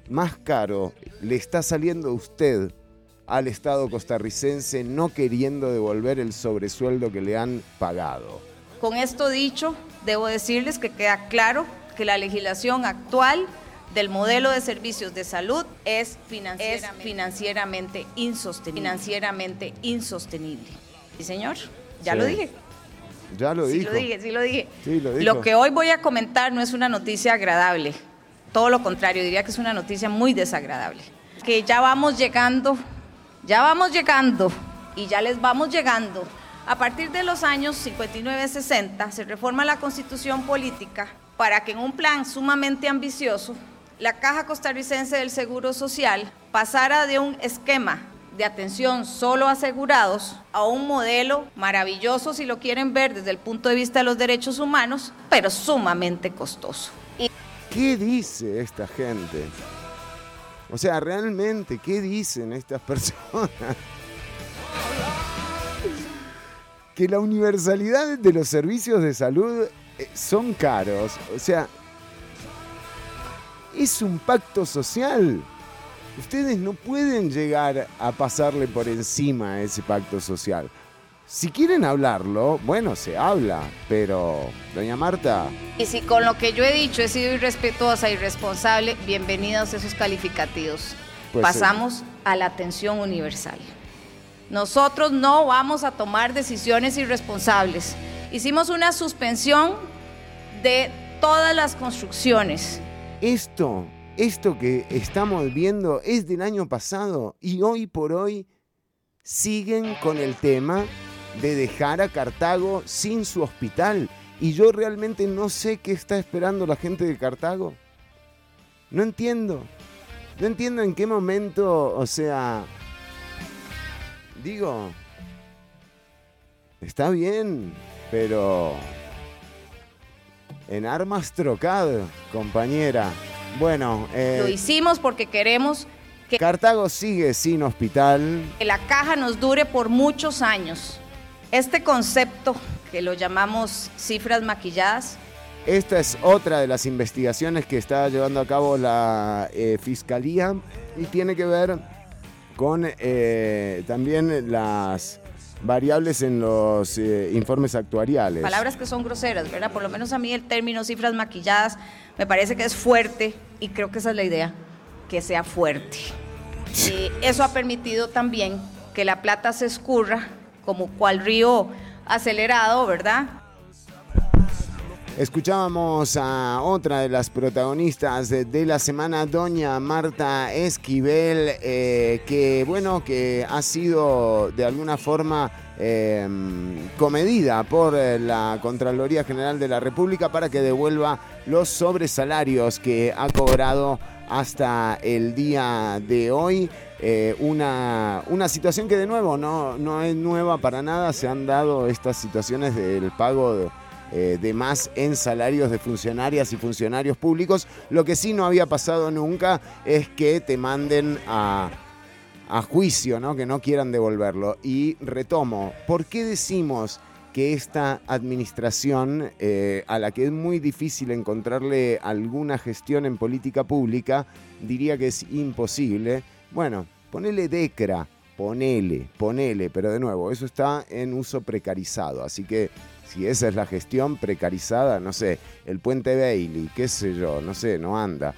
Speaker 3: más caro le está saliendo usted al Estado costarricense no queriendo devolver el sobresueldo que le han pagado.
Speaker 11: Con esto dicho, debo decirles que queda claro que la legislación actual del modelo de servicios de salud es financieramente, es financieramente, insostenible, financieramente insostenible. ¿Sí, señor? Ya
Speaker 3: Sí.
Speaker 11: lo dije.
Speaker 3: Ya lo
Speaker 11: sí
Speaker 3: dijo.
Speaker 11: lo dije, sí lo dije.
Speaker 3: Sí, lo dijo.
Speaker 11: Lo que hoy voy a comentar no es una noticia agradable. Todo lo contrario, diría que es una noticia muy desagradable. Que ya vamos llegando Ya vamos llegando y ya les vamos llegando. A partir de los años 59-60 se reforma la constitución política para que en un plan sumamente ambicioso la Caja Costarricense del Seguro Social pasara de un esquema de atención solo asegurados a un modelo maravilloso si lo quieren ver desde el punto de vista de los derechos humanos, pero sumamente costoso.
Speaker 3: ¿Qué dice esta gente? O sea, realmente, ¿qué dicen estas personas? Que la universalidad de los servicios de salud eh, son caros. O sea, es un pacto social. Ustedes no pueden llegar a pasarle por encima a ese pacto social. Si quieren hablarlo, bueno, se habla, pero, doña Marta,
Speaker 11: Y si con lo que yo he dicho he sido irrespetuosa, irresponsable, bienvenidos esos calificativos.
Speaker 3: Pues,
Speaker 11: Pasamos a la atención universal. Nosotros no vamos a tomar decisiones irresponsables. Hicimos una suspensión de todas las construcciones.
Speaker 3: Esto, esto que estamos viendo es del año pasado y hoy por hoy siguen con el tema de dejar a Cartago sin su hospital. Y yo realmente no sé qué está esperando la gente de Cartago. No entiendo. No entiendo en qué momento, o sea, digo, está bien, pero en armas trocado, compañera. Bueno, eh,
Speaker 11: Lo hicimos porque queremos que
Speaker 3: Cartago sigue sin hospital.
Speaker 11: que la caja nos dure por muchos años. Este concepto que lo llamamos cifras maquilladas,
Speaker 3: Esta es otra de las investigaciones que está llevando a cabo la eh, Fiscalía y tiene que ver con eh, también las variables en los eh, informes actuariales.
Speaker 11: palabras que son groseras, ¿verdad? Por lo menos a mí el término cifras maquilladas me parece que es fuerte y creo que esa es la idea, que sea fuerte. Y eso ha permitido también que la plata se escurra como cual río acelerado, ¿verdad?
Speaker 3: Escuchábamos a otra de las protagonistas de, la semana, doña Marta Esquivel, eh, que bueno, que ha sido de alguna forma eh, comedida por eh, la Contraloría General de la República para que devuelva los sobresalarios que ha cobrado hasta el día de hoy. Eh, una, una situación que de nuevo no, no es nueva para nada, se han dado estas situaciones del pago de eh, de más en salarios de funcionarias y funcionarios públicos. Lo que sí no había pasado nunca es que te manden a, a juicio, ¿no? que no quieran devolverlo. Y retomo, ¿por qué decimos que esta administración, eh, a la que es muy difícil encontrarle alguna gestión en política pública, diría que es imposible? Bueno, ponele DECRA, ponele, ponele, pero de nuevo, eso está en uso precarizado, así que si esa es la gestión precarizada, no sé, el puente Bailey, qué sé yo, no sé, no anda.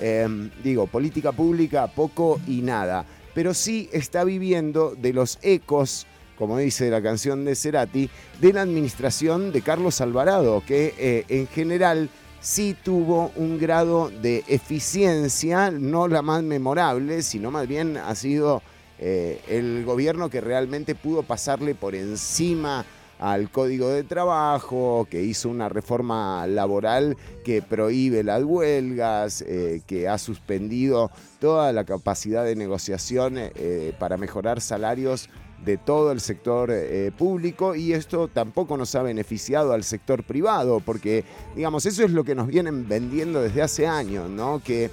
Speaker 3: Eh, digo, política pública, poco y nada. Pero sí está viviendo de los ecos, como dice la canción de Cerati, de la administración de Carlos Alvarado, que eh, en general sí tuvo un grado de eficiencia, no la más memorable, sino más bien ha sido eh, el gobierno que realmente pudo pasarle por encima al Código de Trabajo, que hizo una reforma laboral que prohíbe las huelgas, eh, que ha suspendido toda la capacidad de negociación eh, para mejorar salarios de todo el sector eh, público y esto tampoco nos ha beneficiado al sector privado, porque digamos, eso es lo que nos vienen vendiendo desde hace años, ¿no? Que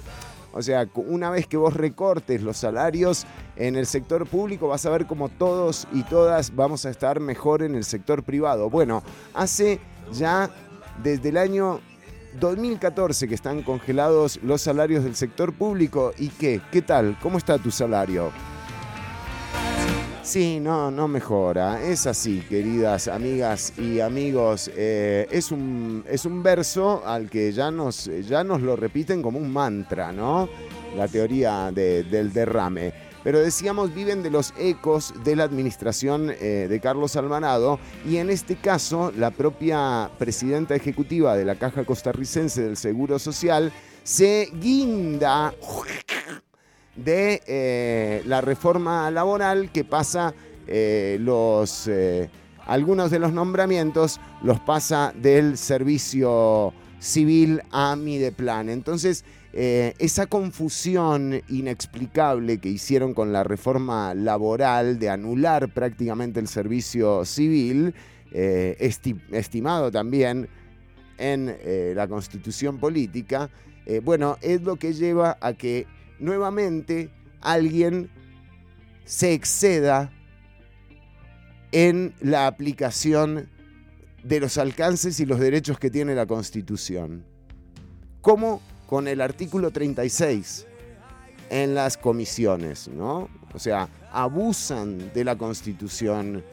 Speaker 3: o sea, una vez que vos recortes los salarios en el sector público, vas a ver como todos y todas vamos a estar mejor en el sector privado. Bueno, hace ya desde el año 2014 que están congelados los salarios del sector público. ¿Y qué? ¿Qué tal? ¿Cómo está tu salario? Sí, no, no mejora. Es así, queridas amigas y amigos. Eh, es, un, es un verso al que ya nos, ya nos lo repiten como un mantra, ¿no? La teoría de- del derrame. Pero decíamos, viven de los ecos de la administración eh, de Carlos Alvarado y en este caso la propia presidenta ejecutiva de la Caja Costarricense del Seguro Social se guinda de eh, la reforma laboral que pasa eh, los eh, algunos de los nombramientos los pasa del servicio civil a Mideplan. Entonces, esa confusión inexplicable que hicieron con la reforma laboral de anular prácticamente el servicio civil, esti- estimado también en la constitución política, bueno, es lo que lleva a que nuevamente alguien se exceda en la aplicación de los alcances y los derechos que tiene la Constitución. Como con el artículo 36 en las comisiones, ¿no? O sea, abusan de la Constitución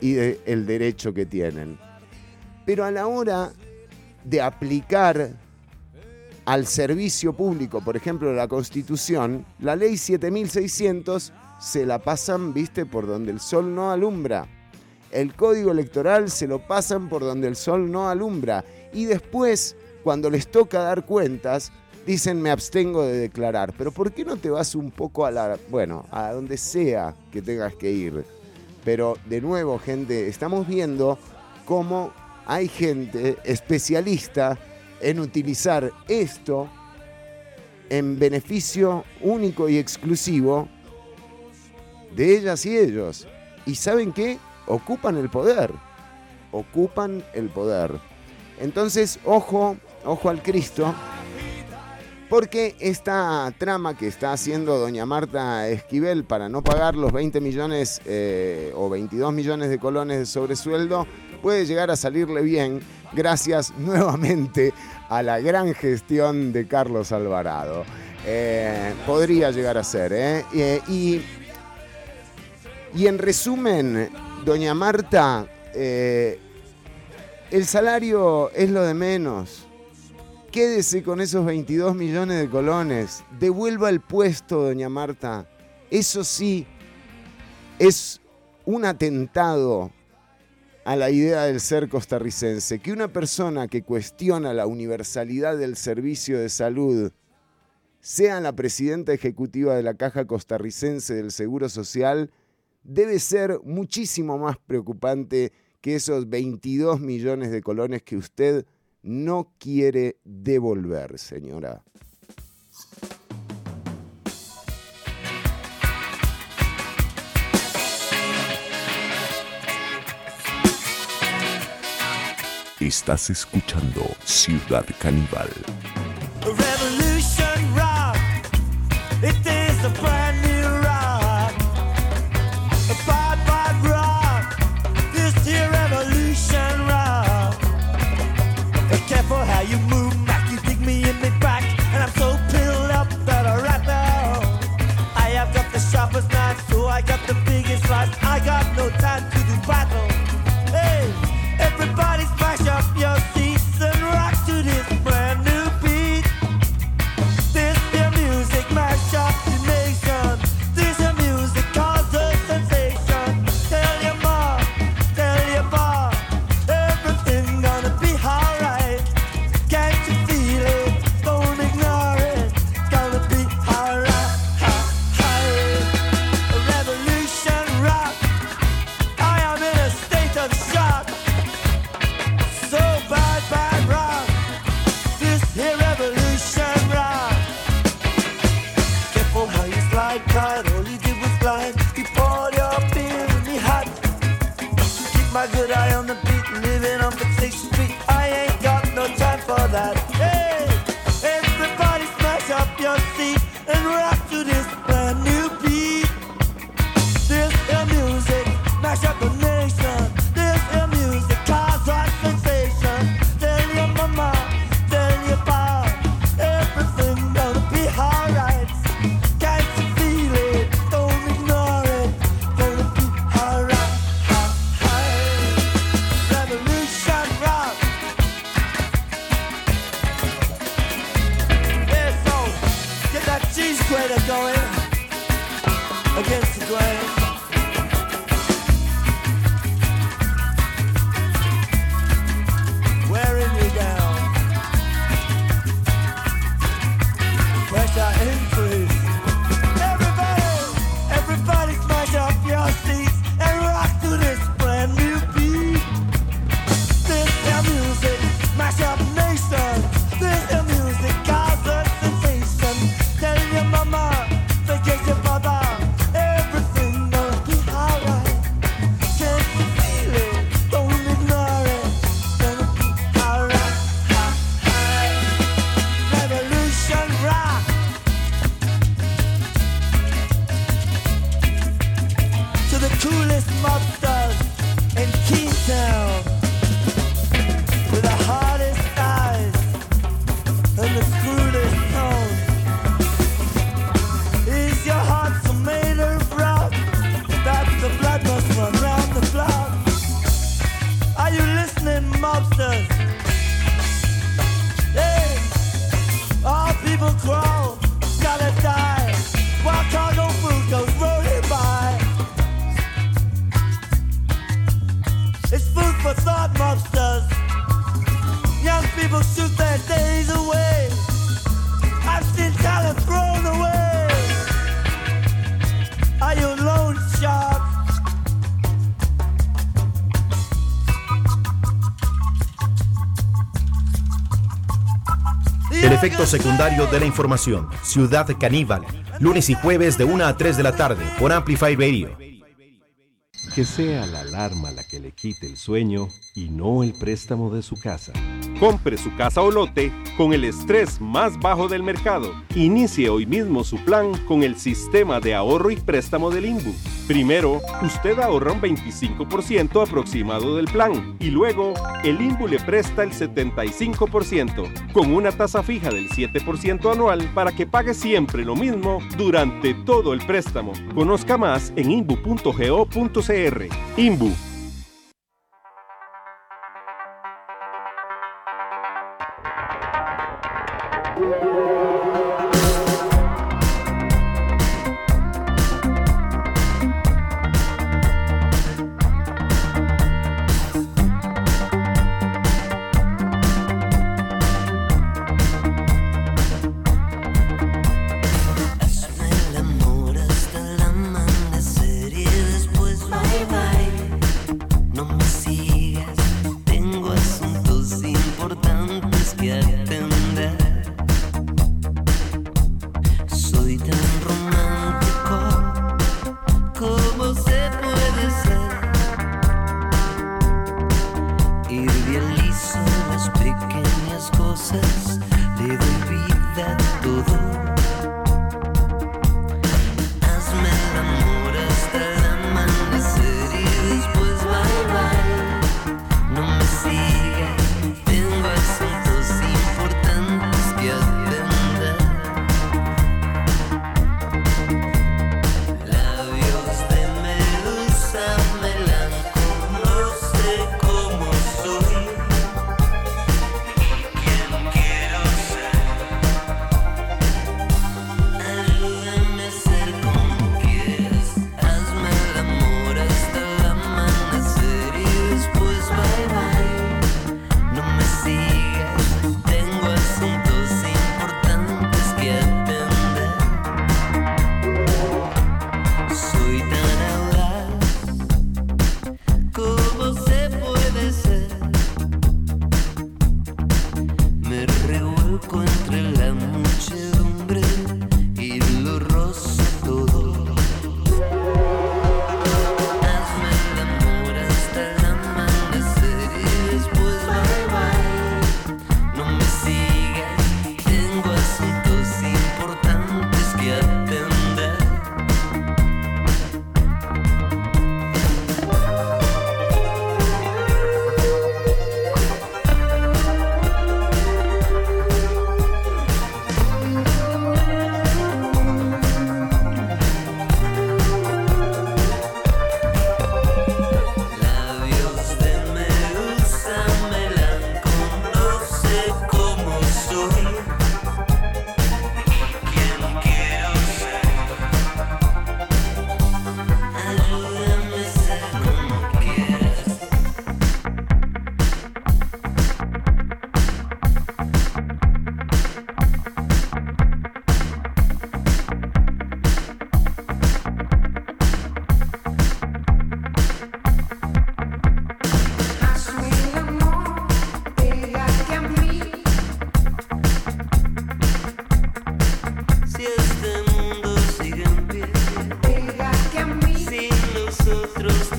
Speaker 3: y del derecho que tienen. Pero a la hora de aplicar al servicio público, por ejemplo, la Constitución, la ley 7600 se la pasan, viste, por donde el sol no alumbra. El código electoral se lo pasan por donde el sol no alumbra. Y después, cuando les toca dar cuentas, dicen me abstengo de declarar. Pero ¿por qué no te vas un poco a la, bueno, a donde sea que tengas que ir? Pero de nuevo, gente, estamos viendo cómo hay gente especialista en utilizar esto en beneficio único y exclusivo de ellas y ellos. ¿Y saben qué? Ocupan el poder. Ocupan el poder. Entonces, ojo, ojo al Cristo. Porque esta trama que está haciendo doña Marta Esquivel para no pagar los 20 millones eh, o 22 millones de colones de sobresueldo puede llegar a salirle bien gracias nuevamente a la gran gestión de Carlos Alvarado. Eh, podría llegar a ser. ¿eh? Eh, y, y en resumen, doña Marta, eh, el salario es lo de menos. Quédese con esos 22 millones de colones. Devuelva el puesto, doña Marta. Eso sí, es un atentado a la idea del ser costarricense. Que una persona que cuestiona la universalidad del servicio de salud sea la presidenta ejecutiva de la Caja Costarricense del Seguro Social debe ser muchísimo más preocupante que esos 22 millones de colones que usted no quiere devolver, señora.
Speaker 14: Estás escuchando Ciudad Caníbal.
Speaker 15: Revolution rock.
Speaker 16: Efecto secundario de la información. Ciudad Caníbal. Lunes y jueves de 1 a 3 de la tarde por Amplify Radio.
Speaker 17: Que sea la alarma quite el sueño y no el préstamo de su casa. Compre su casa o lote con el estrés más bajo del mercado. Inicie hoy mismo su plan con el sistema de ahorro y préstamo del INBU. Primero, usted ahorra un 25% aproximado del plan y luego el INBU le presta el 75% con una tasa fija del 7% anual para que pague siempre lo mismo durante todo el préstamo. Conozca más en inbu.go.cr. INBU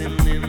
Speaker 18: nosotros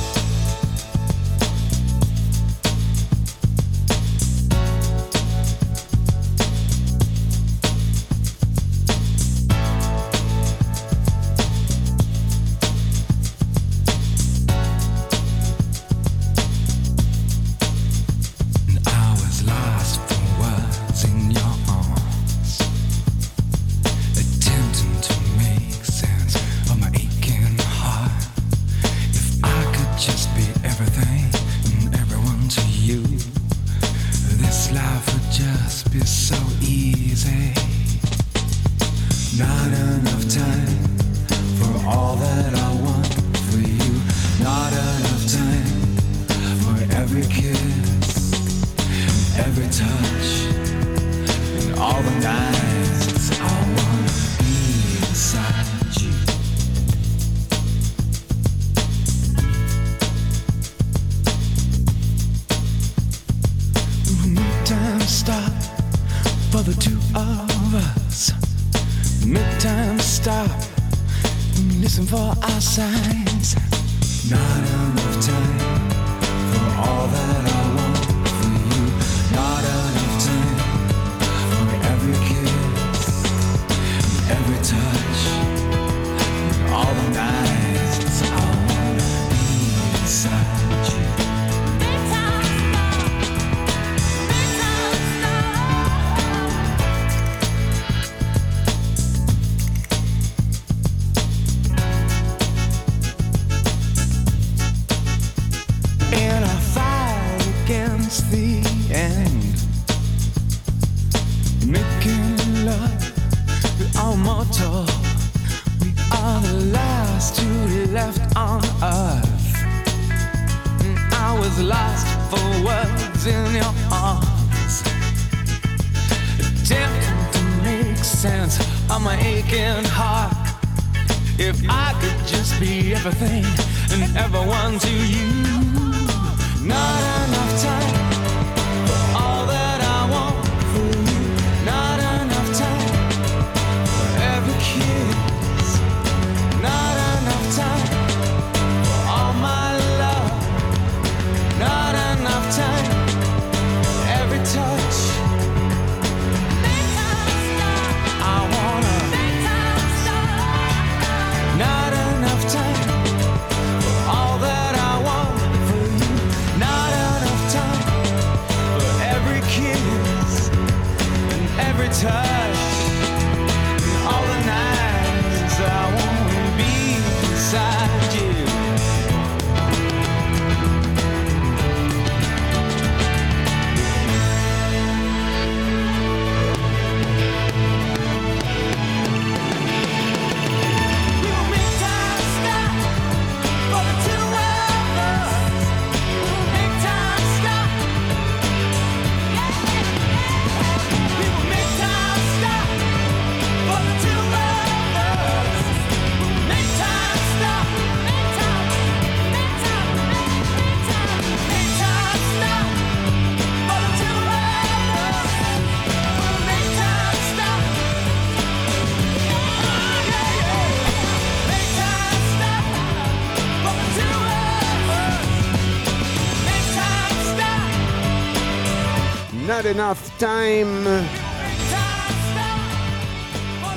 Speaker 19: Enough Time.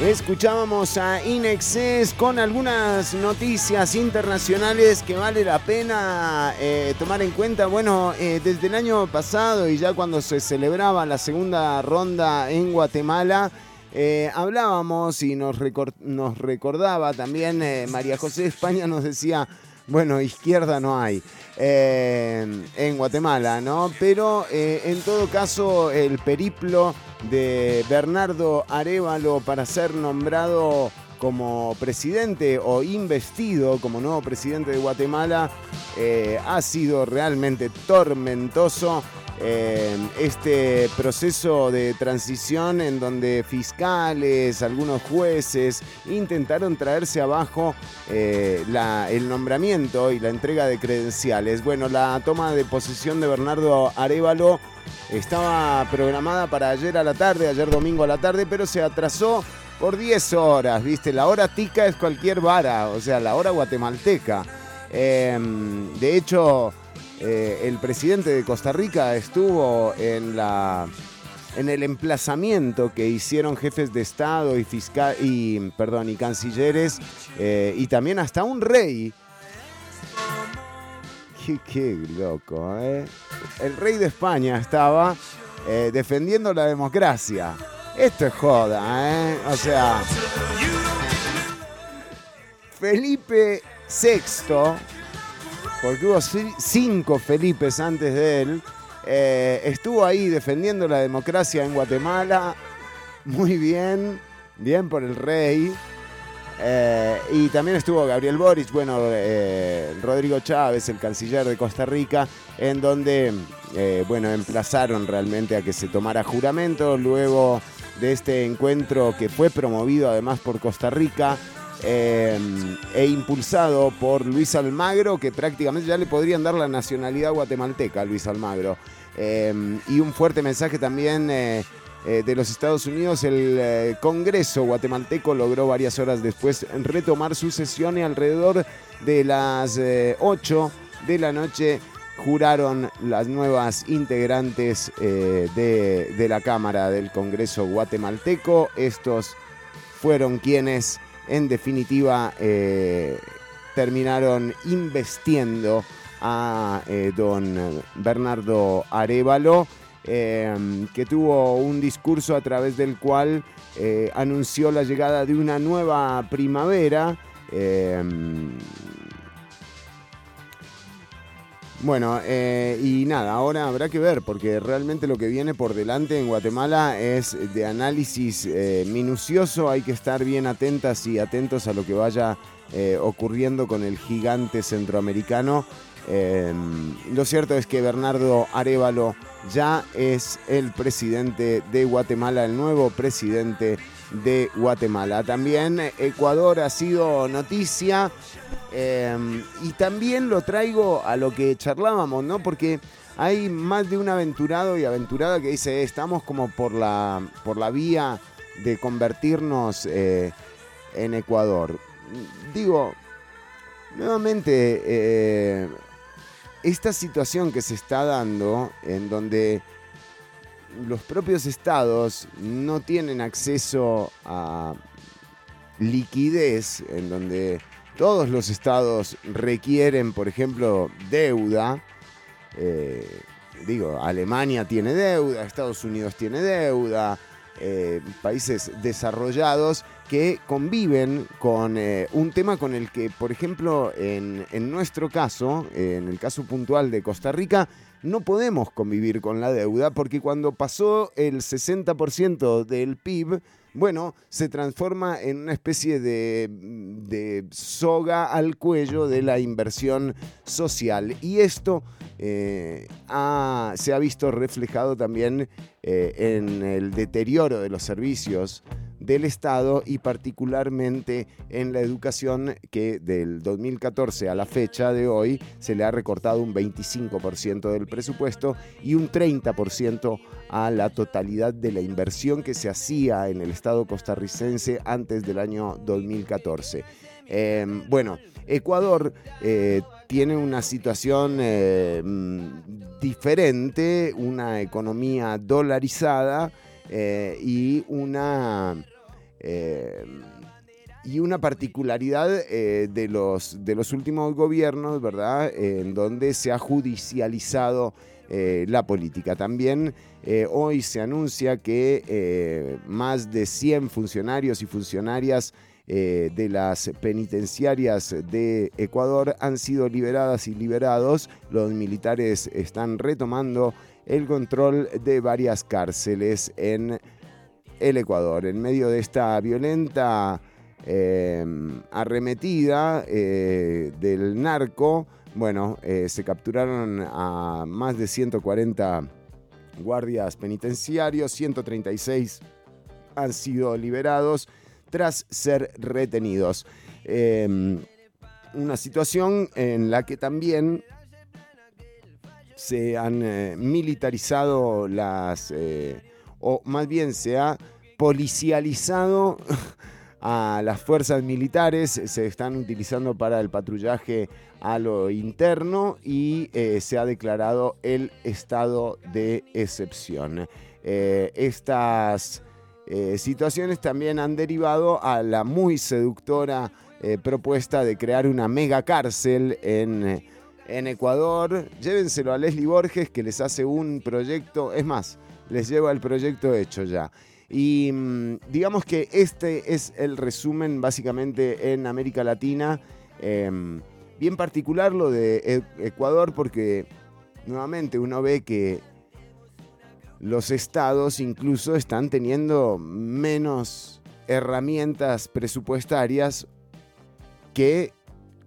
Speaker 3: Escuchábamos a Inexcess con algunas noticias internacionales que vale la pena eh, tomar en cuenta. Bueno, eh, desde el año pasado y ya cuando se celebraba la segunda ronda en Guatemala, eh, hablábamos y nos, nos recordaba también María José España nos decía, bueno, izquierda no hay eh, en Guatemala, ¿no? Pero eh, en todo caso el periplo de Bernardo Arevalo para ser nombrado como presidente o investido como nuevo presidente de Guatemala eh, ha sido realmente tormentoso. eh, este proceso de transición en donde fiscales, algunos jueces intentaron traerse abajo eh, el nombramiento y la entrega de credenciales. Bueno, la toma de posesión de Bernardo Arevalo estaba programada para ayer a la tarde, ayer domingo a la tarde, pero se atrasó por 10 horas, ¿viste? La hora tica es cualquier vara, o sea, la hora guatemalteca. Em, de hecho, eh, el presidente de Costa Rica estuvo en la en el emplazamiento que hicieron jefes de Estado y fiscal y perdón y cancilleres eh, y también hasta un rey. Qué, loco, ¿eh? El rey de España estaba eh, defendiendo la democracia. Esto es joda, ¿eh? O sea, Felipe VI, porque hubo ci- cinco Felipes antes de él, eh, estuvo ahí defendiendo la democracia en Guatemala. Muy bien, bien por el rey. Eh, y también estuvo Gabriel Boric, bueno, eh, Rodrigo Chávez, el canciller de Costa Rica, en donde, bueno, emplazaron realmente a que se tomara juramento luego de este encuentro que fue promovido además por Costa Rica eh, e impulsado por Luis Almagro, que prácticamente ya le podrían dar la nacionalidad guatemalteca a Luis Almagro. Eh, y un fuerte mensaje también eh, de los Estados Unidos. El Congreso guatemalteco logró varias horas después retomar su sesión y alrededor de las eh, 8 de la noche juraron las nuevas integrantes eh, de, la Cámara del Congreso guatemalteco. Estos fueron quienes en definitiva eh, terminaron investiendo a eh, don Bernardo Arevalo, que tuvo un discurso a través del cual anunció la llegada de una nueva primavera. Bueno, eh, y nada, ahora habrá que ver, porque realmente lo que viene por delante en Guatemala es de análisis eh, minucioso, hay que estar bien atentas y atentos a lo que vaya eh, ocurriendo con el gigante centroamericano. Eh, lo cierto es que Bernardo Arevalo ya es el presidente de Guatemala, el nuevo presidente de Guatemala. También Ecuador ha sido noticia eh, y también lo traigo a lo que charlábamos, ¿no? Porque hay más de un aventurado y aventurada que dice, "Eh, estamos como por la, por la vía de convertirnos eh, en Ecuador. Digo, nuevamente, eh, esta situación que se está dando en donde los propios estados no tienen acceso a liquidez, en donde todos los estados requieren, por ejemplo, deuda. eh, digo, Alemania tiene deuda, Estados Unidos tiene deuda, eh, países desarrollados que conviven con eh, un tema con el que, por ejemplo, en, en nuestro caso, en el caso puntual de Costa Rica, no podemos convivir con la deuda porque cuando pasó el 60% del PIB, bueno, se transforma en una especie de, de soga al cuello de la inversión social. Y esto eh, se ha visto reflejado también eh, en el deterioro de los servicios del Estado y particularmente en la educación que del 2014 a la fecha de hoy se le ha recortado un 25% del presupuesto y un 30% a la totalidad de la inversión que se hacía en el Estado costarricense antes del año 2014. Eh, bueno, Ecuador eh, tiene una situación eh, mm, diferente, una economía dolarizada eh, y una eh, y una particularidad eh, de, los, de los últimos gobiernos, ¿verdad? en donde se ha judicializado eh, la política. También hoy se anuncia que más de 100 funcionarios y funcionarias de las penitenciarias de Ecuador han sido liberadas y liberados. Los militares están retomando el control de varias cárceles en el Ecuador. En medio de esta violenta eh, arremetida eh, del narco, bueno, eh, se capturaron a más de 140 guardias penitenciarios, 136 han sido liberados tras ser retenidos. Eh, una situación en la que también se han eh, militarizado las, o más bien se ha policializado a las fuerzas militares, se están utilizando para el patrullaje a lo interno y eh, se ha declarado el estado de excepción. Eh, estas eh, situaciones también han derivado a la muy seductora propuesta de crear una mega cárcel en, en Ecuador. Llévenselo a Leslie Borges que les hace un proyecto, es más, les lleva el proyecto hecho ya. Y mm, digamos que este es el resumen básicamente en América Latina. Em, bien particular lo de E- Ecuador porque nuevamente uno ve que los estados incluso están teniendo menos herramientas presupuestarias que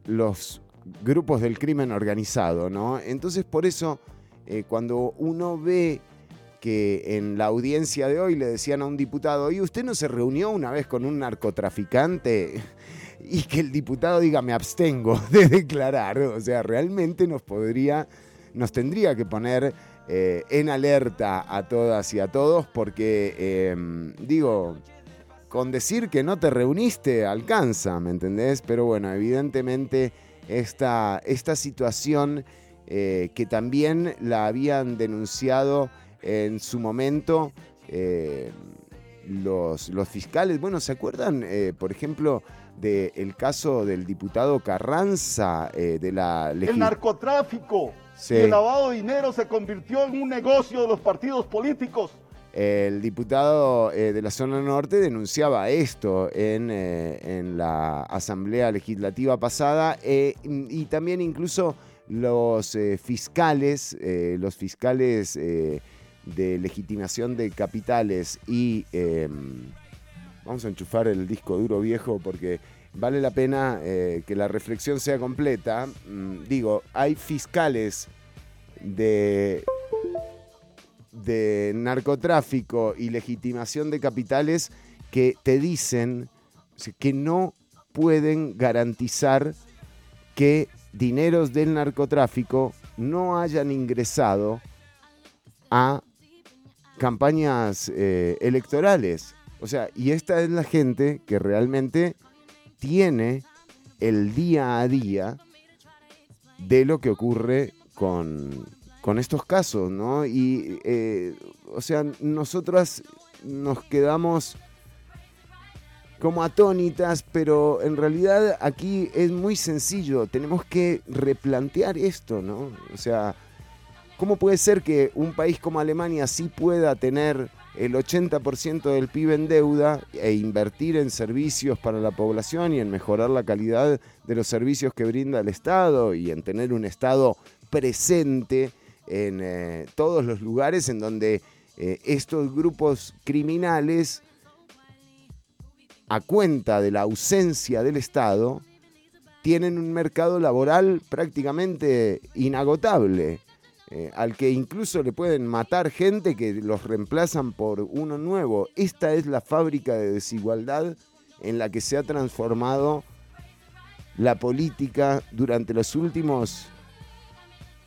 Speaker 3: los grupos del crimen organizado, ¿no? Entonces por eso eh, cuando uno ve que en la audiencia de hoy le decían a un diputado, ¿y usted no se reunió una vez con un narcotraficante? Y que el diputado diga, me abstengo de declarar. O sea, realmente nos podría, nos tendría que poner eh, en alerta a todas y a todos porque, eh, digo, con decir que no te reuniste alcanza, ¿me entendés? Pero bueno, evidentemente esta, esta situación eh, que también la habían denunciado en su momento eh, los, los fiscales. Bueno, ¿se acuerdan, eh, por ejemplo, del caso del diputado Carranza eh, de la
Speaker 20: El narcotráfico
Speaker 3: Sí.
Speaker 20: y el lavado de dinero se convirtió en un negocio de los partidos políticos.
Speaker 3: El diputado eh, de la zona norte denunciaba esto en, eh, en la asamblea legislativa pasada eh, y también incluso los fiscales, los fiscales de legitimación de capitales y eh, vamos a enchufar el disco duro viejo porque vale la pena eh, que la reflexión sea completa. Mm, digo, hay fiscales de de narcotráfico y legitimación de capitales que te dicen que no pueden garantizar que dineros del narcotráfico no hayan ingresado a campañas eh, electorales. O sea, y esta es la gente que realmente tiene el día a día de lo que ocurre con, con estos casos, ¿no? Y, eh, o sea, nosotras nos quedamos como atónitas, pero en realidad aquí es muy sencillo, tenemos que replantear esto, ¿no? O sea, ¿cómo puede ser que un país como Alemania sí pueda tener el 80% del PIB en deuda e invertir en servicios para la población y en mejorar la calidad de los servicios que brinda el Estado y en tener un Estado presente en eh, todos los lugares en donde eh, estos grupos criminales, a cuenta de la ausencia del Estado, tienen un mercado laboral prácticamente inagotable, eh, al que incluso le pueden matar gente que los reemplazan por uno nuevo. Esta es la fábrica de desigualdad en la que se ha transformado la política durante los últimos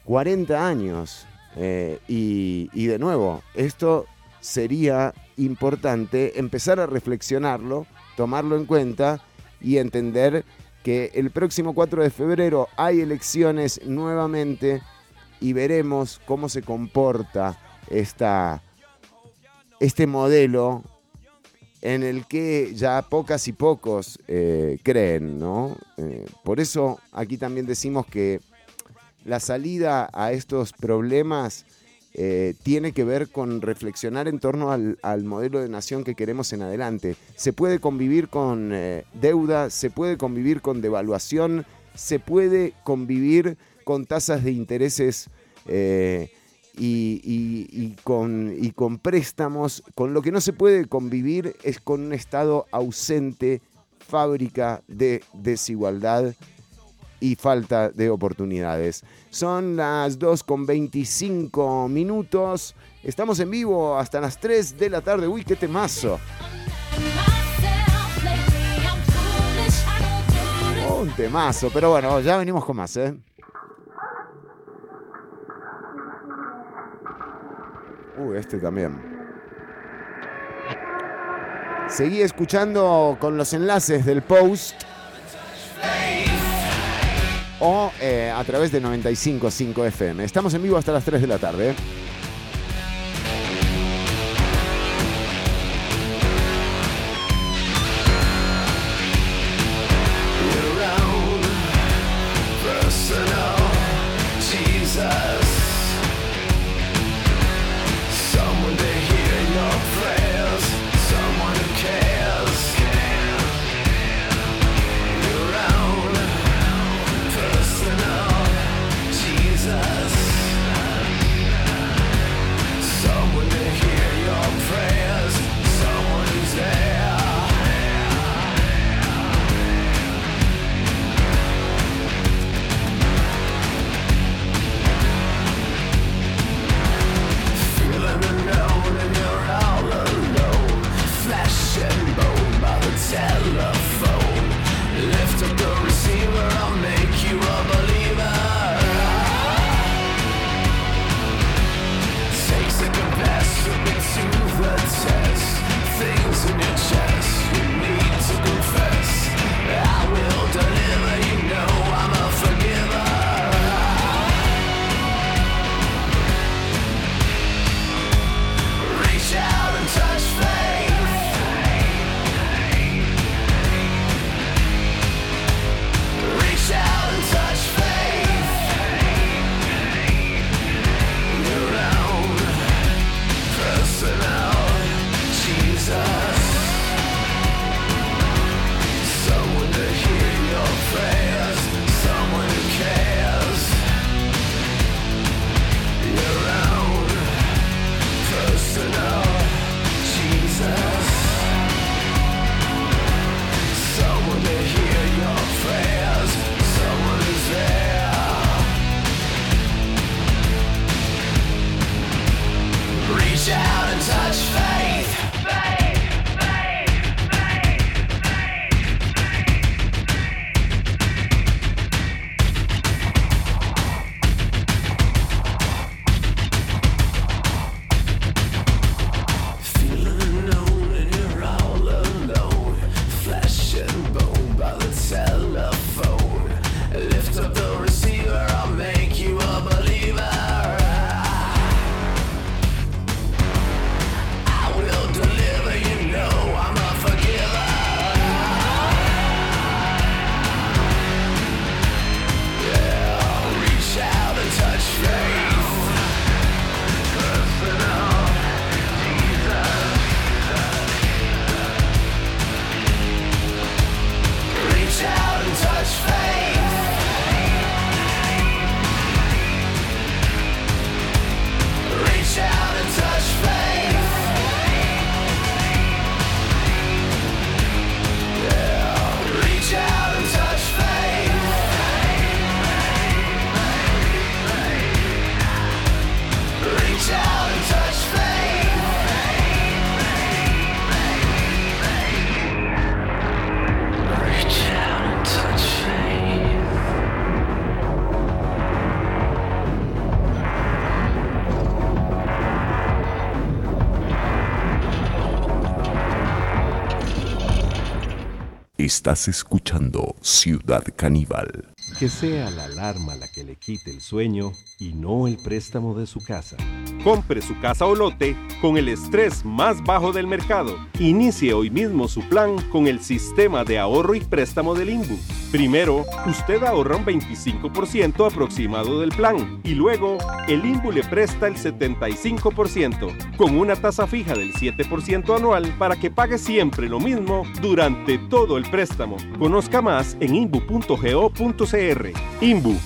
Speaker 3: 40 años. Eh, y, y de nuevo, esto sería importante empezar a reflexionarlo, tomarlo en cuenta y entender que el próximo 4 de febrero hay elecciones nuevamente y veremos cómo se comporta esta, este modelo en el que ya pocas y pocos eh, creen, ¿no? Eh, por eso aquí también decimos que la salida a estos problemas eh, tiene que ver con reflexionar en torno al, al modelo de nación que queremos en adelante. Se puede convivir con deuda, se puede convivir con devaluación, se puede convivir con tasas de intereses eh, y, con préstamos. Con lo que no se puede convivir es con un Estado ausente, fábrica de desigualdad y falta de oportunidades. Son las 2 con 25 minutos. Estamos en vivo hasta las 3 de la tarde. Uy, qué temazo. Oh, un temazo, pero bueno, ya venimos con más, ¿eh? Uh, este también.
Speaker 21: Seguí escuchando con los enlaces del post o eh, a través de 95.5 FM. Estamos en vivo hasta las 3 de la tarde.
Speaker 14: Estás escuchando Ciudad Caníbal.
Speaker 1: Que sea la alarma la que le quite el sueño y no el préstamo de su casa. Compre su casa o lote con el estrés más bajo del mercado. Inicie hoy mismo su plan con el sistema de ahorro y préstamo del INBU. Primero, usted ahorra un 25% aproximado del plan y luego el INBU le presta el 75% con una tasa fija del 7% anual para que pague siempre lo mismo durante todo el préstamo. Conozca más en inbu.go.cr. INBU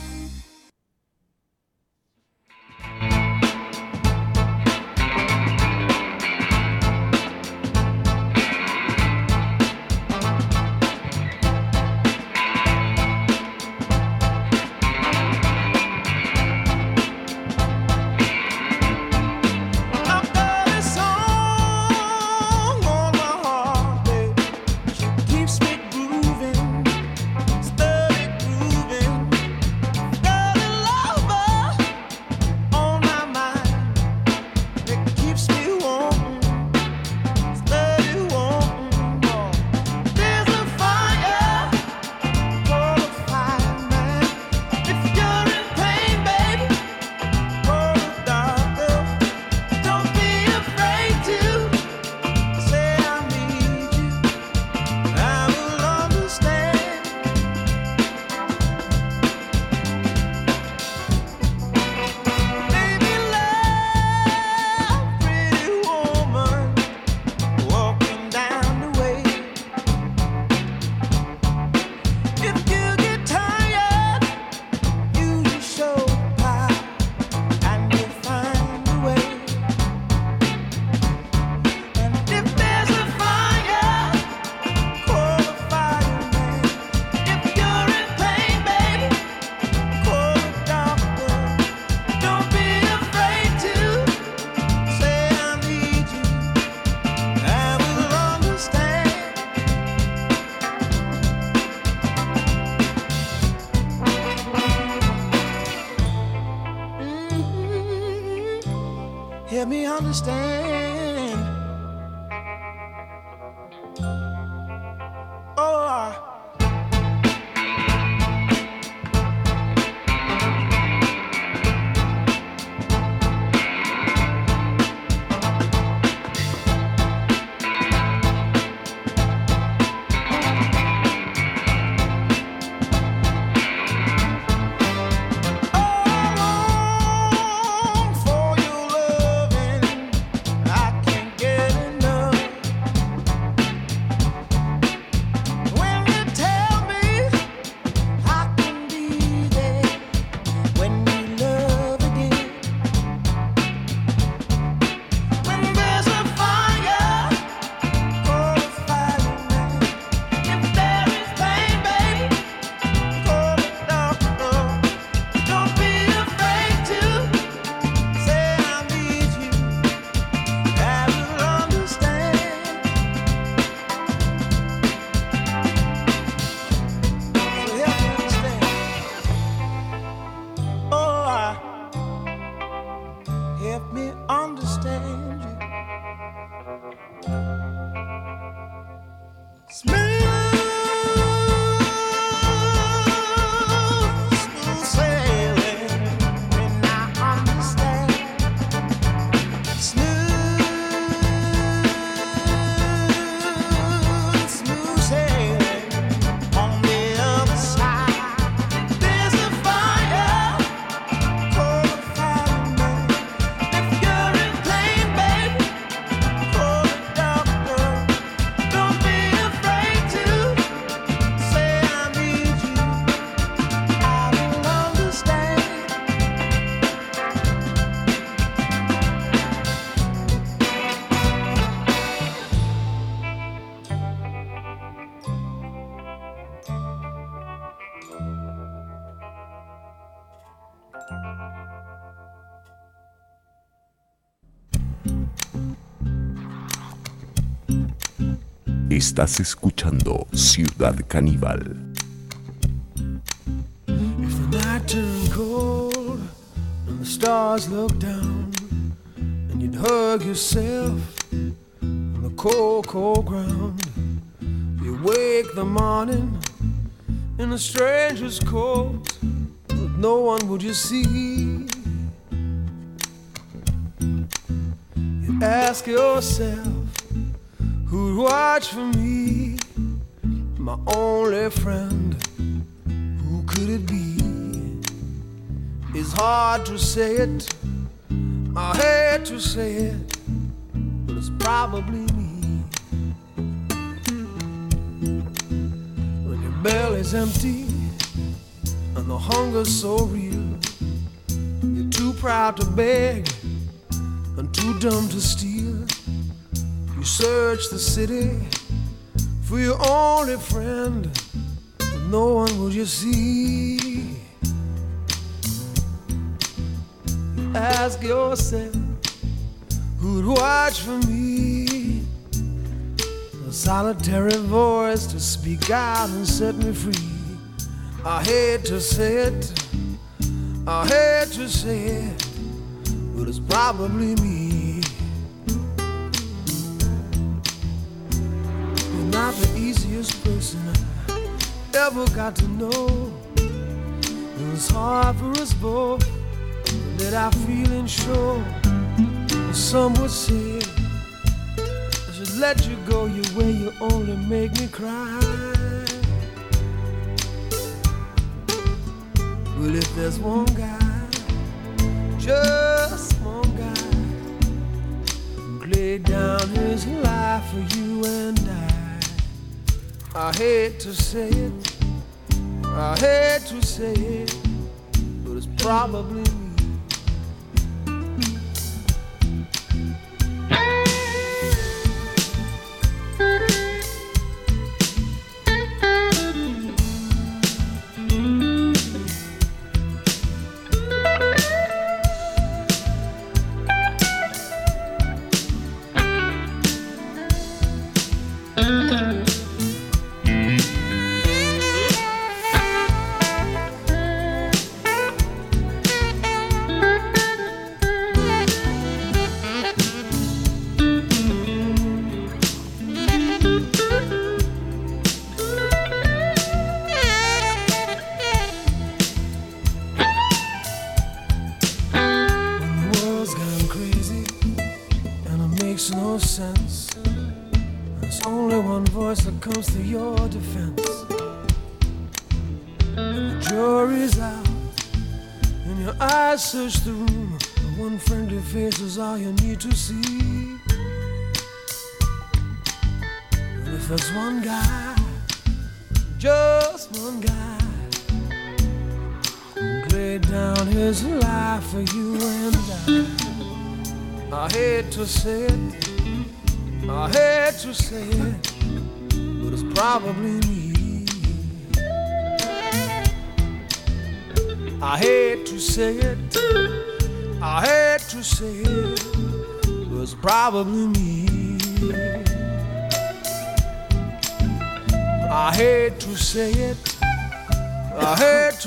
Speaker 15: help me understand.
Speaker 14: Estás escuchando Ciudad Caníbal.
Speaker 15: If the night turned cold and the stars looked down, and you'd hug yourself on the cold, cold ground, you wake the morning in a stranger's coat, it. I hate to say it, but it's probably me. When your belly's empty and the hunger's so real, you're too proud to beg and too dumb to steal. You search the city solitary voice to speak out and set me free. I hate to say it, I hate to say it, but it's probably me. You're not the easiest person I ever got to know. It was hard for us both let our feelings show. Some would say let you go your way. You only make me cry. Well,
Speaker 18: if there's one guy, just one guy, who laid down his life for you and I. I hate to say it, I hate to say it, but it's probably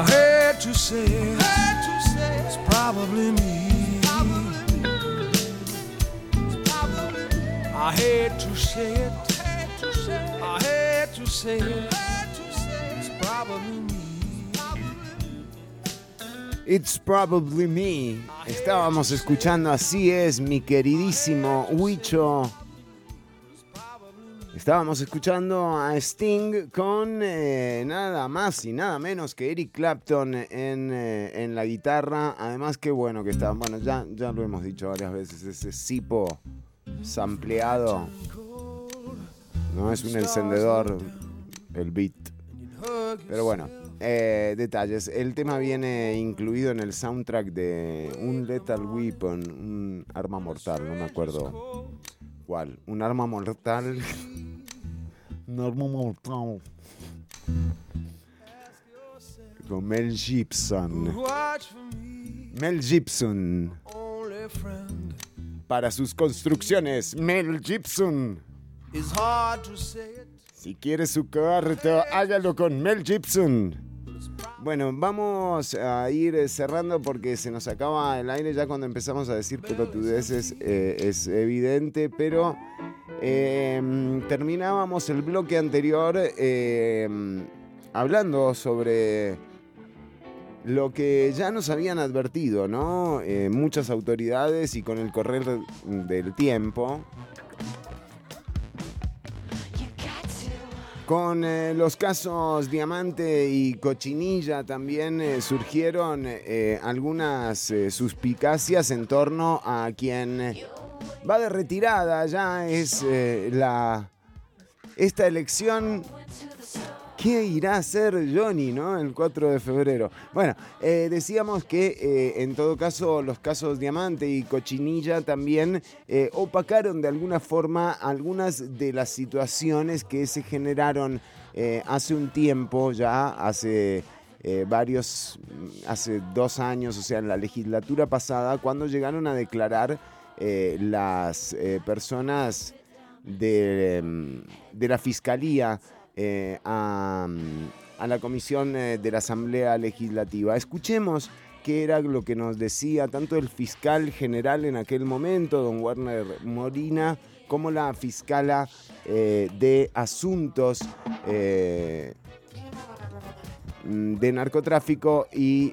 Speaker 18: I to say it, it's probably me. I to say it. I to say it. It's probably me. It's probably me.
Speaker 3: Estábamos escuchando así es, mi queridísimo Huicho. Estábamos escuchando a Sting con eh, nada más y nada menos que Eric Clapton en, eh, en la guitarra. Además, qué bueno que está. Bueno, ya, ya lo hemos dicho varias veces. Ese sipo sampleado no es un encendedor, el beat. Pero bueno, eh, detalles. El tema viene incluido en el soundtrack de un Lethal Weapon, un arma mortal, no me acuerdo cuál. Un arma mortal. un arma mortal. Con Mel Gibson. Mel Gibson. Para sus construcciones, Mel Gibson. Si quiere su cuarto, hágalo con Mel Gibson. Bueno, vamos a ir cerrando porque se nos acaba el aire ya cuando empezamos a decir pelotudeces, eh, es evidente, pero eh, terminábamos el bloque anterior eh, hablando sobre lo que ya nos habían advertido, ¿no? Eh, muchas autoridades y con el correr del tiempo. Con eh, los casos Diamante y Cochinilla también eh, surgieron eh, algunas eh, suspicacias en torno a quien va de retirada. Ya es la esta elección. ¿Qué irá a hacer Johnny, no? El 4 de febrero. Bueno, eh, decíamos que eh, en todo caso los casos Diamante y Cochinilla también eh, opacaron de alguna forma algunas de las situaciones que se generaron hace un tiempo, ya hace varios, hace dos años, o sea, en la legislatura pasada, cuando llegaron a declarar las personas de, mm, de la Fiscalía eh, a, a la Comisión eh, de la Asamblea Legislativa. Escuchemos qué era lo que nos decía tanto el fiscal general en aquel momento, don Werner Molina, como la fiscala eh, de asuntos de narcotráfico y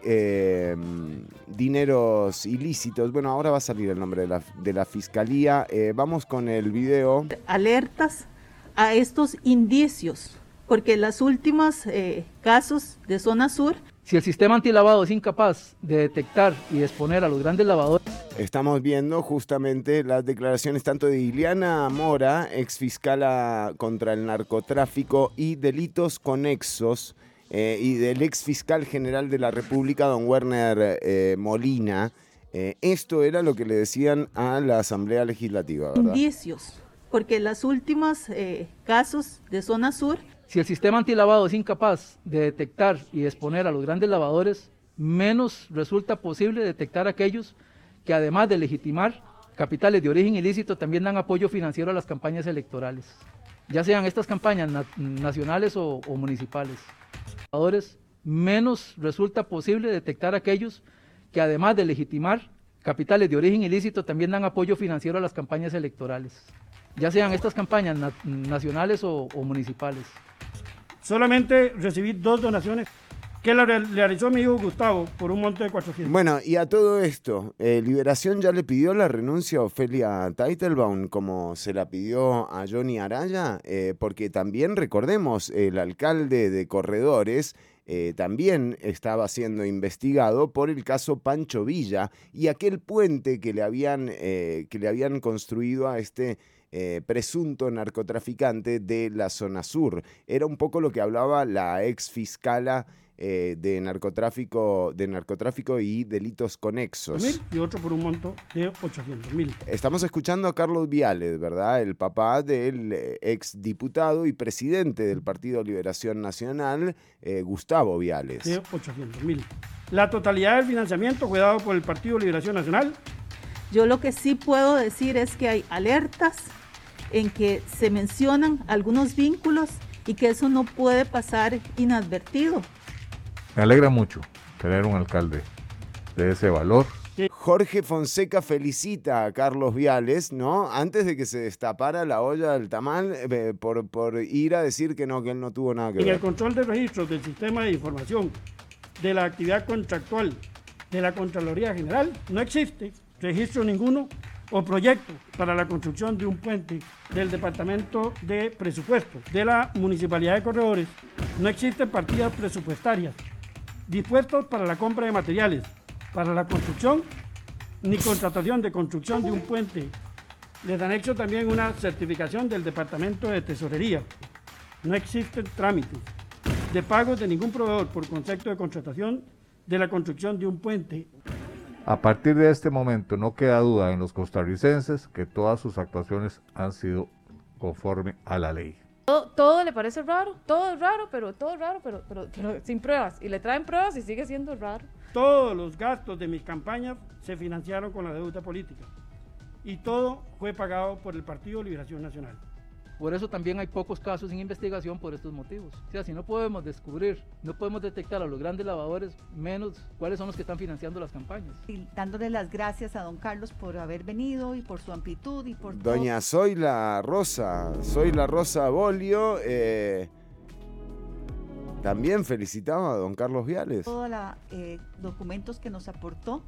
Speaker 3: dineros ilícitos. Bueno, ahora va a salir el nombre de la, de la fiscalía. Vamos con el video.
Speaker 22: alertas a estos indicios, porque los últimos eh, casos de zona sur
Speaker 23: Si el sistema antilavado es incapaz de detectar y exponer a los grandes lavadores,
Speaker 3: Estamos viendo justamente las declaraciones tanto de Iliana Mora, ex fiscala contra el narcotráfico y delitos conexos, eh, y del ex fiscal general de la República, don Werner eh, Molina. Eh, esto era lo que le decían a la Asamblea Legislativa, ¿verdad?
Speaker 22: indicios, porque los últimos eh, casos de zona sur
Speaker 23: si el sistema antilavado es incapaz de detectar y exponer a los grandes lavadores, menos resulta posible detectar aquellos que además de legitimar capitales de origen ilícito también dan apoyo financiero a las campañas electorales, ya sean estas campañas na- nacionales o, o municipales. Ahora menos resulta posible detectar aquellos que además de legitimar capitales de origen ilícito también dan apoyo financiero a las campañas electorales, ya sean estas campañas na- nacionales o- o municipales.
Speaker 24: Solamente recibí dos donaciones que la real- realizó mi hijo Gustavo por un monto de 400.
Speaker 3: Bueno, y a todo esto, eh, Liberación ya le pidió la renuncia a Ofelia Teitelbaum como se la pidió a Johnny Araya, eh, porque también recordemos, el alcalde de Corredores eh, también estaba siendo investigado por el caso Pancho Villa y aquel puente que le habían, eh, que le habían construido a este eh, presunto narcotraficante de la zona sur. Era un poco lo que hablaba la ex fiscala eh, de narcotráfico, de narcotráfico y delitos conexos.
Speaker 24: mil y otro por un monto de 800 mil.
Speaker 3: Estamos escuchando a Carlos Viales, ¿verdad? El papá del eh, ex diputado y presidente del Partido Liberación Nacional, eh, Gustavo Viales.
Speaker 24: de 800 mil. La totalidad del financiamiento fue dado por el Partido Liberación Nacional.
Speaker 22: Yo lo que sí puedo decir es que hay alertas en que se mencionan algunos vínculos y que eso no puede pasar inadvertido.
Speaker 25: Me alegra mucho tener un alcalde de ese valor.
Speaker 3: Jorge Fonseca felicita a Carlos Viales, ¿no? Antes de que se destapara la olla del tamal eh, por, por ir a decir que no, que él no tuvo nada que
Speaker 24: En el
Speaker 3: ver.
Speaker 24: control de registros del sistema de información de la actividad contractual de la Contraloría General no existe registro ninguno o proyecto para la construcción de un puente del Departamento de Presupuesto de la Municipalidad de Corredores. No existen partidas presupuestarias dispuestos para la compra de materiales para la construcción ni contratación de construcción de un puente. Les anexo también una certificación del Departamento de Tesorería. No existen trámites de pagos de ningún proveedor por concepto de contratación de la construcción de un puente.
Speaker 25: A partir de este momento no queda duda en los costarricenses que todas sus actuaciones han sido conforme a la ley.
Speaker 26: Todo, todo le parece raro, todo es raro, pero todo es raro, pero, pero, pero sin pruebas. Y le traen pruebas y sigue siendo raro.
Speaker 24: Todos los gastos de mis campañas se financiaron con la deuda política. Y todo fue pagado por el Partido Liberación Nacional.
Speaker 23: Por eso también hay pocos casos en investigación por estos motivos. O sea, si no podemos descubrir, no podemos detectar a los grandes lavadores, menos cuáles son los que están financiando las campañas.
Speaker 27: Y dándole las gracias a don Carlos por haber venido y por su amplitud y por todo.
Speaker 3: Doña Soy la Rosa, Soy la Rosa Bolio, eh, también felicitaba a don Carlos Viales.
Speaker 27: todos los documentos que nos aportó.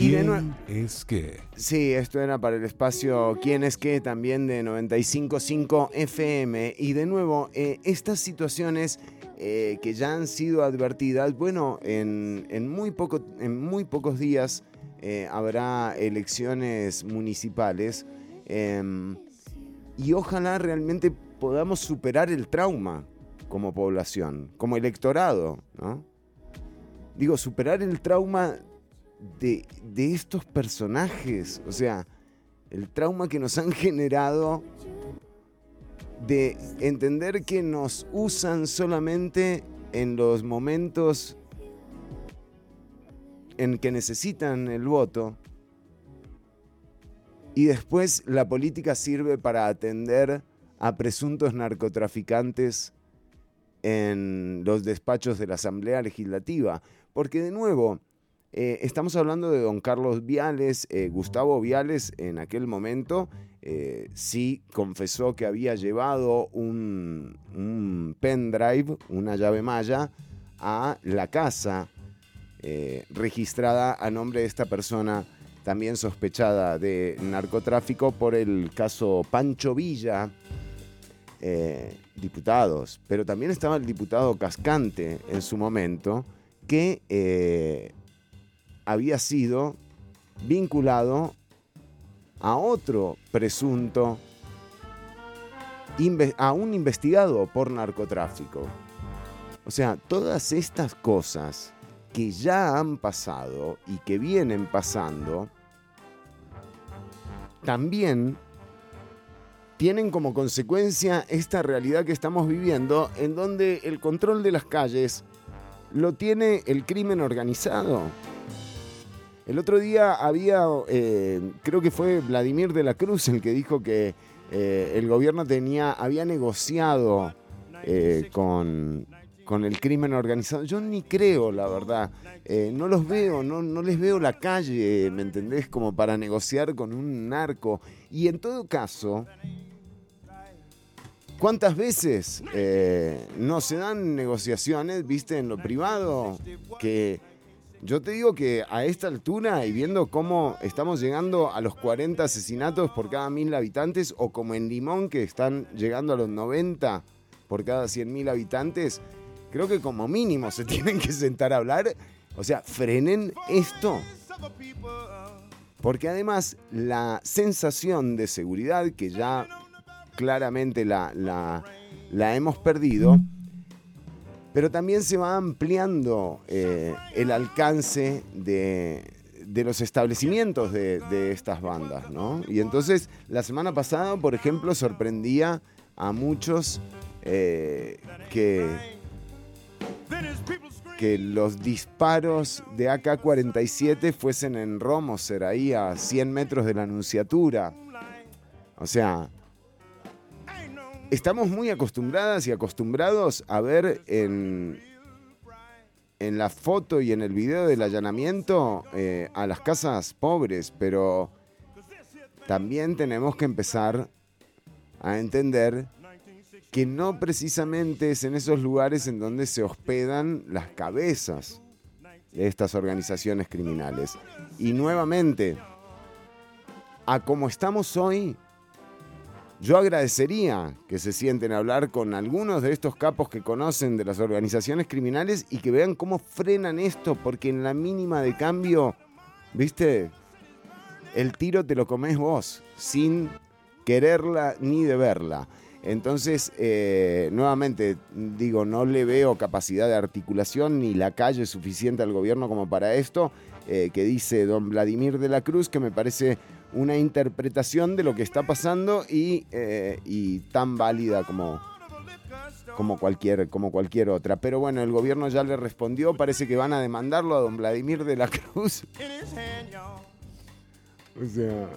Speaker 3: Y de nue-
Speaker 14: es que?
Speaker 3: Sí, esto era para el espacio ¿Quién es qué? También de 95.5 FM. Y de nuevo, eh, estas situaciones eh, que ya han sido advertidas, bueno, en, en muy, poco, en muy pocos días eh, habrá elecciones municipales. em, y ojalá realmente podamos superar el trauma como población, como electorado, ¿no? Digo, superar el trauma de, de estos personajes, o sea, el trauma que nos han generado de entender que nos usan solamente en los momentos en que necesitan el voto y después la política sirve para atender a presuntos narcotraficantes en los despachos de la Asamblea Legislativa. Porque de nuevo, eh, estamos hablando de don Carlos Viales, eh, Gustavo Viales en aquel momento eh, sí confesó que había llevado un, un pendrive, una llave maya, a la casa registrada a nombre de esta persona también sospechada de narcotráfico por el caso Pancho Villa, diputados, pero también estaba el diputado Cascante en su momento, que había sido vinculado a otro presunto, a un investigado por narcotráfico. O sea, todas estas cosas que ya han pasado y que vienen pasando, también tienen como consecuencia esta realidad que estamos viviendo, en donde el control de las calles lo tiene el crimen organizado. El otro día había, eh, creo que fue Vladimir de la Cruz el que dijo que eh, el gobierno tenía, había negociado eh, con, con el crimen organizado. Yo ni creo, la verdad. No los veo, no, no les veo la calle, ¿me entendés? Como para negociar con un narco. Y en todo caso, ¿cuántas veces no se dan negociaciones, viste, en lo privado? Que yo te digo que a esta altura y viendo cómo estamos llegando a los 40 asesinatos por cada mil habitantes, o como en Limón que están llegando a los 90 por cada 100.000 habitantes, creo que como mínimo se tienen que sentar a hablar. O sea, frenen esto. Porque además la sensación de seguridad que ya claramente la, la- la hemos perdido, pero también se va ampliando eh, el alcance de, de los establecimientos de, de estas bandas, ¿no? Y entonces la semana pasada, por ejemplo, sorprendía a muchos eh, que, que los disparos de AK-47 fuesen en Romoser, ahí a 100 metros de la Anunciatura. O sea, estamos muy acostumbradas y acostumbrados a ver en, en la foto y en el video del allanamiento eh, a las casas pobres, pero también tenemos que empezar a entender que no precisamente es en esos lugares en donde se hospedan las cabezas de estas organizaciones criminales. Y nuevamente, a como estamos hoy, yo agradecería que se sienten a hablar con algunos de estos capos que conocen de las organizaciones criminales y que vean cómo frenan esto, porque en la mínima de cambio, viste, el tiro te lo comes vos, sin quererla ni deberla. Entonces, eh, nuevamente, digo, no le veo capacidad de articulación ni la calle suficiente al gobierno como para esto, eh, que dice don Vladimir de la Cruz, que me parece una interpretación de lo que está pasando y, eh, y tan válida como, como, cualquier, como cualquier otra. Pero bueno, el gobierno ya le respondió, parece que van a demandarlo a don Vladimir de la Cruz. O sea,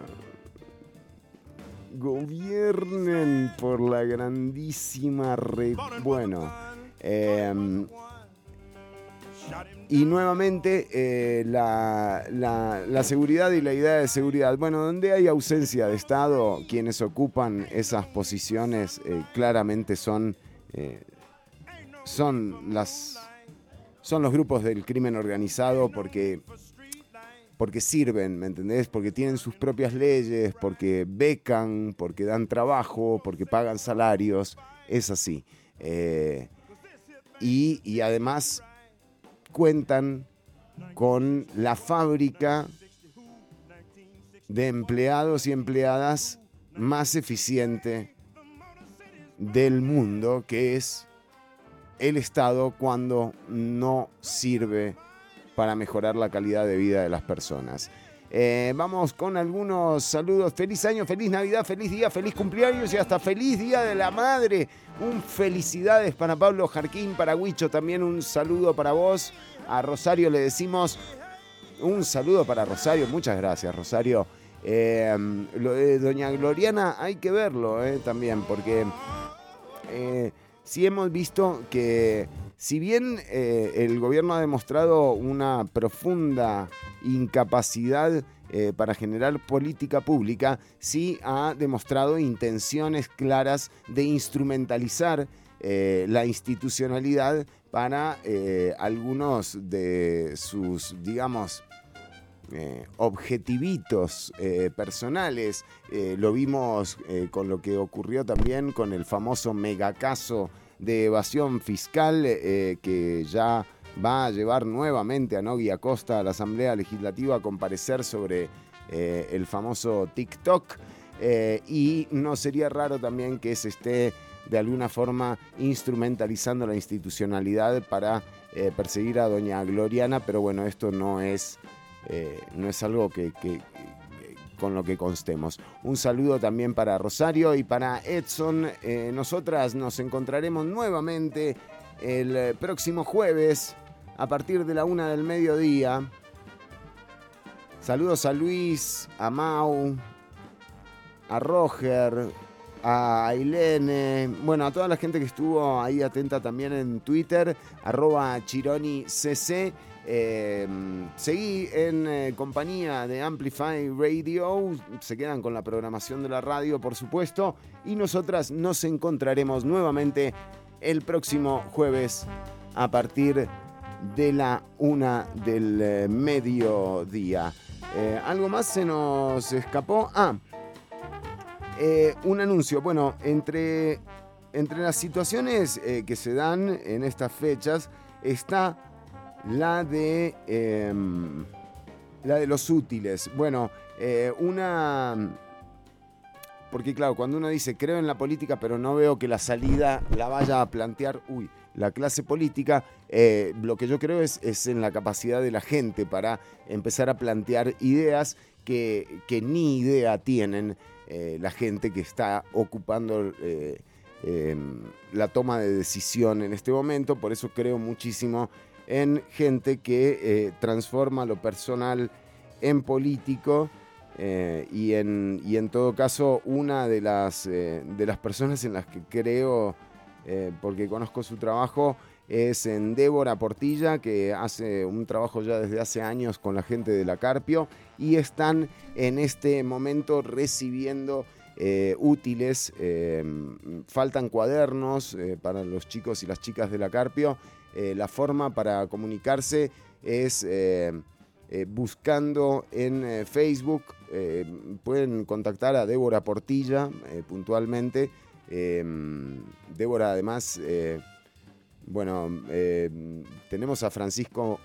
Speaker 3: gobiernen por la grandísima re... Bueno, em, y nuevamente eh, la, la- seguridad y la idea de seguridad. Bueno, donde hay ausencia de Estado, quienes ocupan esas posiciones eh, claramente son, eh, son, las, son los grupos del crimen organizado porque porque sirven, ¿me entendés? Porque tienen sus propias leyes, porque becan, porque dan trabajo, porque pagan salarios, es así. Y, y además cuentan con la fábrica de empleados y empleadas más eficiente del mundo, que es el Estado cuando no sirve para mejorar la calidad de vida de las personas. Eh, vamos con algunos saludos. Feliz año, feliz Navidad, feliz día, feliz cumpleaños y hasta feliz Día de la Madre. Un felicidades para Pablo Jarquín, para Huicho también un saludo para vos. A Rosario le decimos un saludo para Rosario. Muchas gracias, Rosario. Eh, lo de Doña Gloriana hay que verlo eh, también, porque sí hemos visto que si bien eh, el gobierno ha demostrado una profunda incapacidad eh, para generar política pública, sí ha demostrado intenciones claras de instrumentalizar eh, la institucionalidad para algunos de sus, digamos, eh, objetivitos personales. Lo vimos con lo que ocurrió también con el famoso megacaso de evasión fiscal eh, que ya va a llevar nuevamente a Nogui Acosta a la Asamblea Legislativa a comparecer sobre eh, el famoso TikTok. Eh, y no sería raro también que se esté de alguna forma instrumentalizando la institucionalidad para eh, perseguir a doña Gloriana, pero bueno, esto no es, eh, no es algo que- con lo que constemos. Un saludo también para Rosario y para Edson. Eh, nosotras nos encontraremos nuevamente el próximo jueves a partir de la una del mediodía. Saludos a Luis, a Mau, a Roger, a Ailene, bueno, a toda la gente que estuvo ahí atenta también en Twitter, arroba ChironiCC. Eh, seguí en eh, compañía de Amplify Radio, se quedan con la programación de la radio, por supuesto, y nosotras nos encontraremos nuevamente el próximo jueves a partir de la una del eh, mediodía. Eh, ¿Algo más se nos escapó? Ah, un anuncio. Bueno, entre, entre las situaciones que se dan en estas fechas está la de, em, la de los útiles. Bueno, eh, una... Porque claro, cuando uno dice creo en la política, pero no veo que la salida la vaya a plantear, uy, la clase política, eh, lo que yo creo es, es en la capacidad de la gente para empezar a plantear ideas que, que ni idea tienen eh, la gente que está ocupando eh, la toma de decisión en este momento. Por eso creo muchísimo en gente que eh, transforma lo personal en político. eh, y, en, y en todo caso, una de las, eh, de las personas en las que creo, porque conozco su trabajo, es en Débora Portilla, que hace un trabajo ya desde hace años con la gente de la Carpio y están en este momento recibiendo útiles. faltan cuadernos para los chicos y las chicas de la Carpio. Eh, la forma para comunicarse es eh, eh, buscando en Facebook. pueden contactar a Débora Portilla puntualmente. Débora además... bueno, tenemos a Francisco,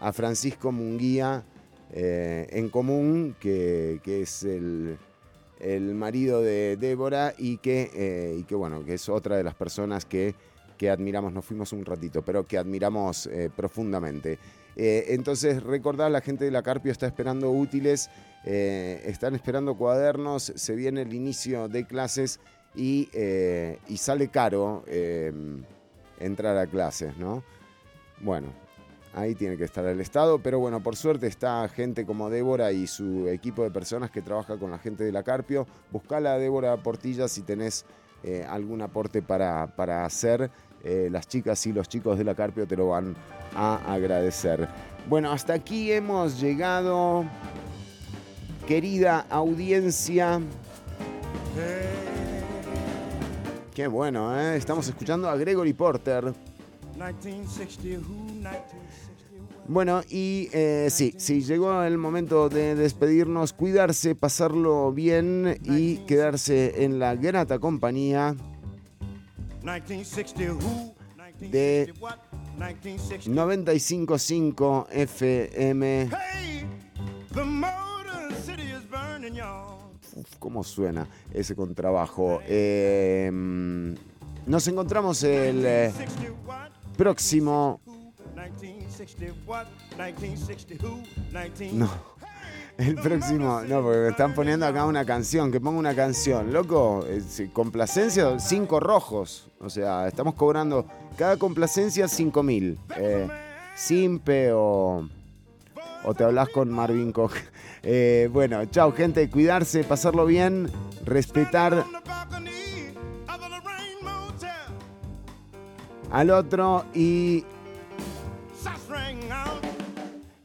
Speaker 3: a Francisco Munguía en común, que, que es el, el marido de Débora y que, y que, bueno, que es otra de las personas que, que admiramos, nos fuimos un ratito, pero que admiramos eh, profundamente. Eh, entonces, recordad, la gente de la Carpio está esperando útiles, eh, están esperando cuadernos, se viene el inicio de clases y, y sale caro entrar a clases, ¿no? Bueno, ahí tiene que estar el Estado, pero bueno, por suerte está gente como Débora y su equipo de personas que trabaja con la gente de la Carpio. Buscala a Débora Portilla si tenés algún aporte para, para hacer. Eh, las chicas y los chicos de la Carpio te lo van a agradecer. Bueno, hasta aquí hemos llegado. Querida audiencia. Qué bueno, ¿eh? Estamos escuchando a Gregory Porter.
Speaker 18: 1960 who, 1960
Speaker 3: Bueno, y eh, sí, sí, llegó el momento de despedirnos, cuidarse, pasarlo bien y quedarse en la grata compañía
Speaker 18: 1960 who,
Speaker 3: de
Speaker 18: 1960 what, 1960
Speaker 3: 95.5 FM.
Speaker 18: Hey, the Motor City is burning, y'all.
Speaker 3: Uf, ¿Cómo suena ese contrabajo? Eh, mm, nos encontramos el eh,
Speaker 18: 1960 what,
Speaker 3: próximo...
Speaker 18: 1960 what, 1960 who, 19
Speaker 3: No, el próximo... No, porque me están poniendo acá una canción, que ponga una canción. Loco, complacencia, cinco rojos. O sea, estamos cobrando cada complacencia cinco mil. Eh, Simpe o... O te hablas con Marvin Koch. Eh, bueno, chao gente, cuidarse, pasarlo bien, respetar al otro y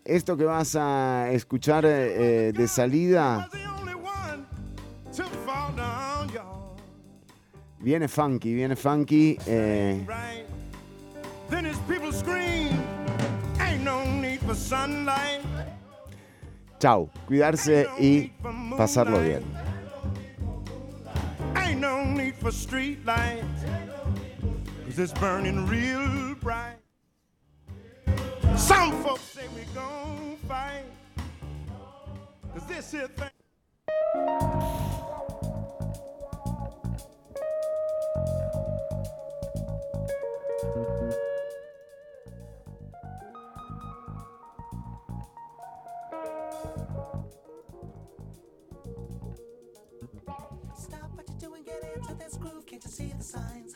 Speaker 3: esto que vas a escuchar eh, de salida viene funky, viene funky. eh, chao, cuidarse y pasarlo bien.
Speaker 18: Ain't no need for street lights. Cause it's burning real bright. Some folks say fight. Cause this here thing.
Speaker 15: Stop what you're doing, get into this groove. Can't you see the signs?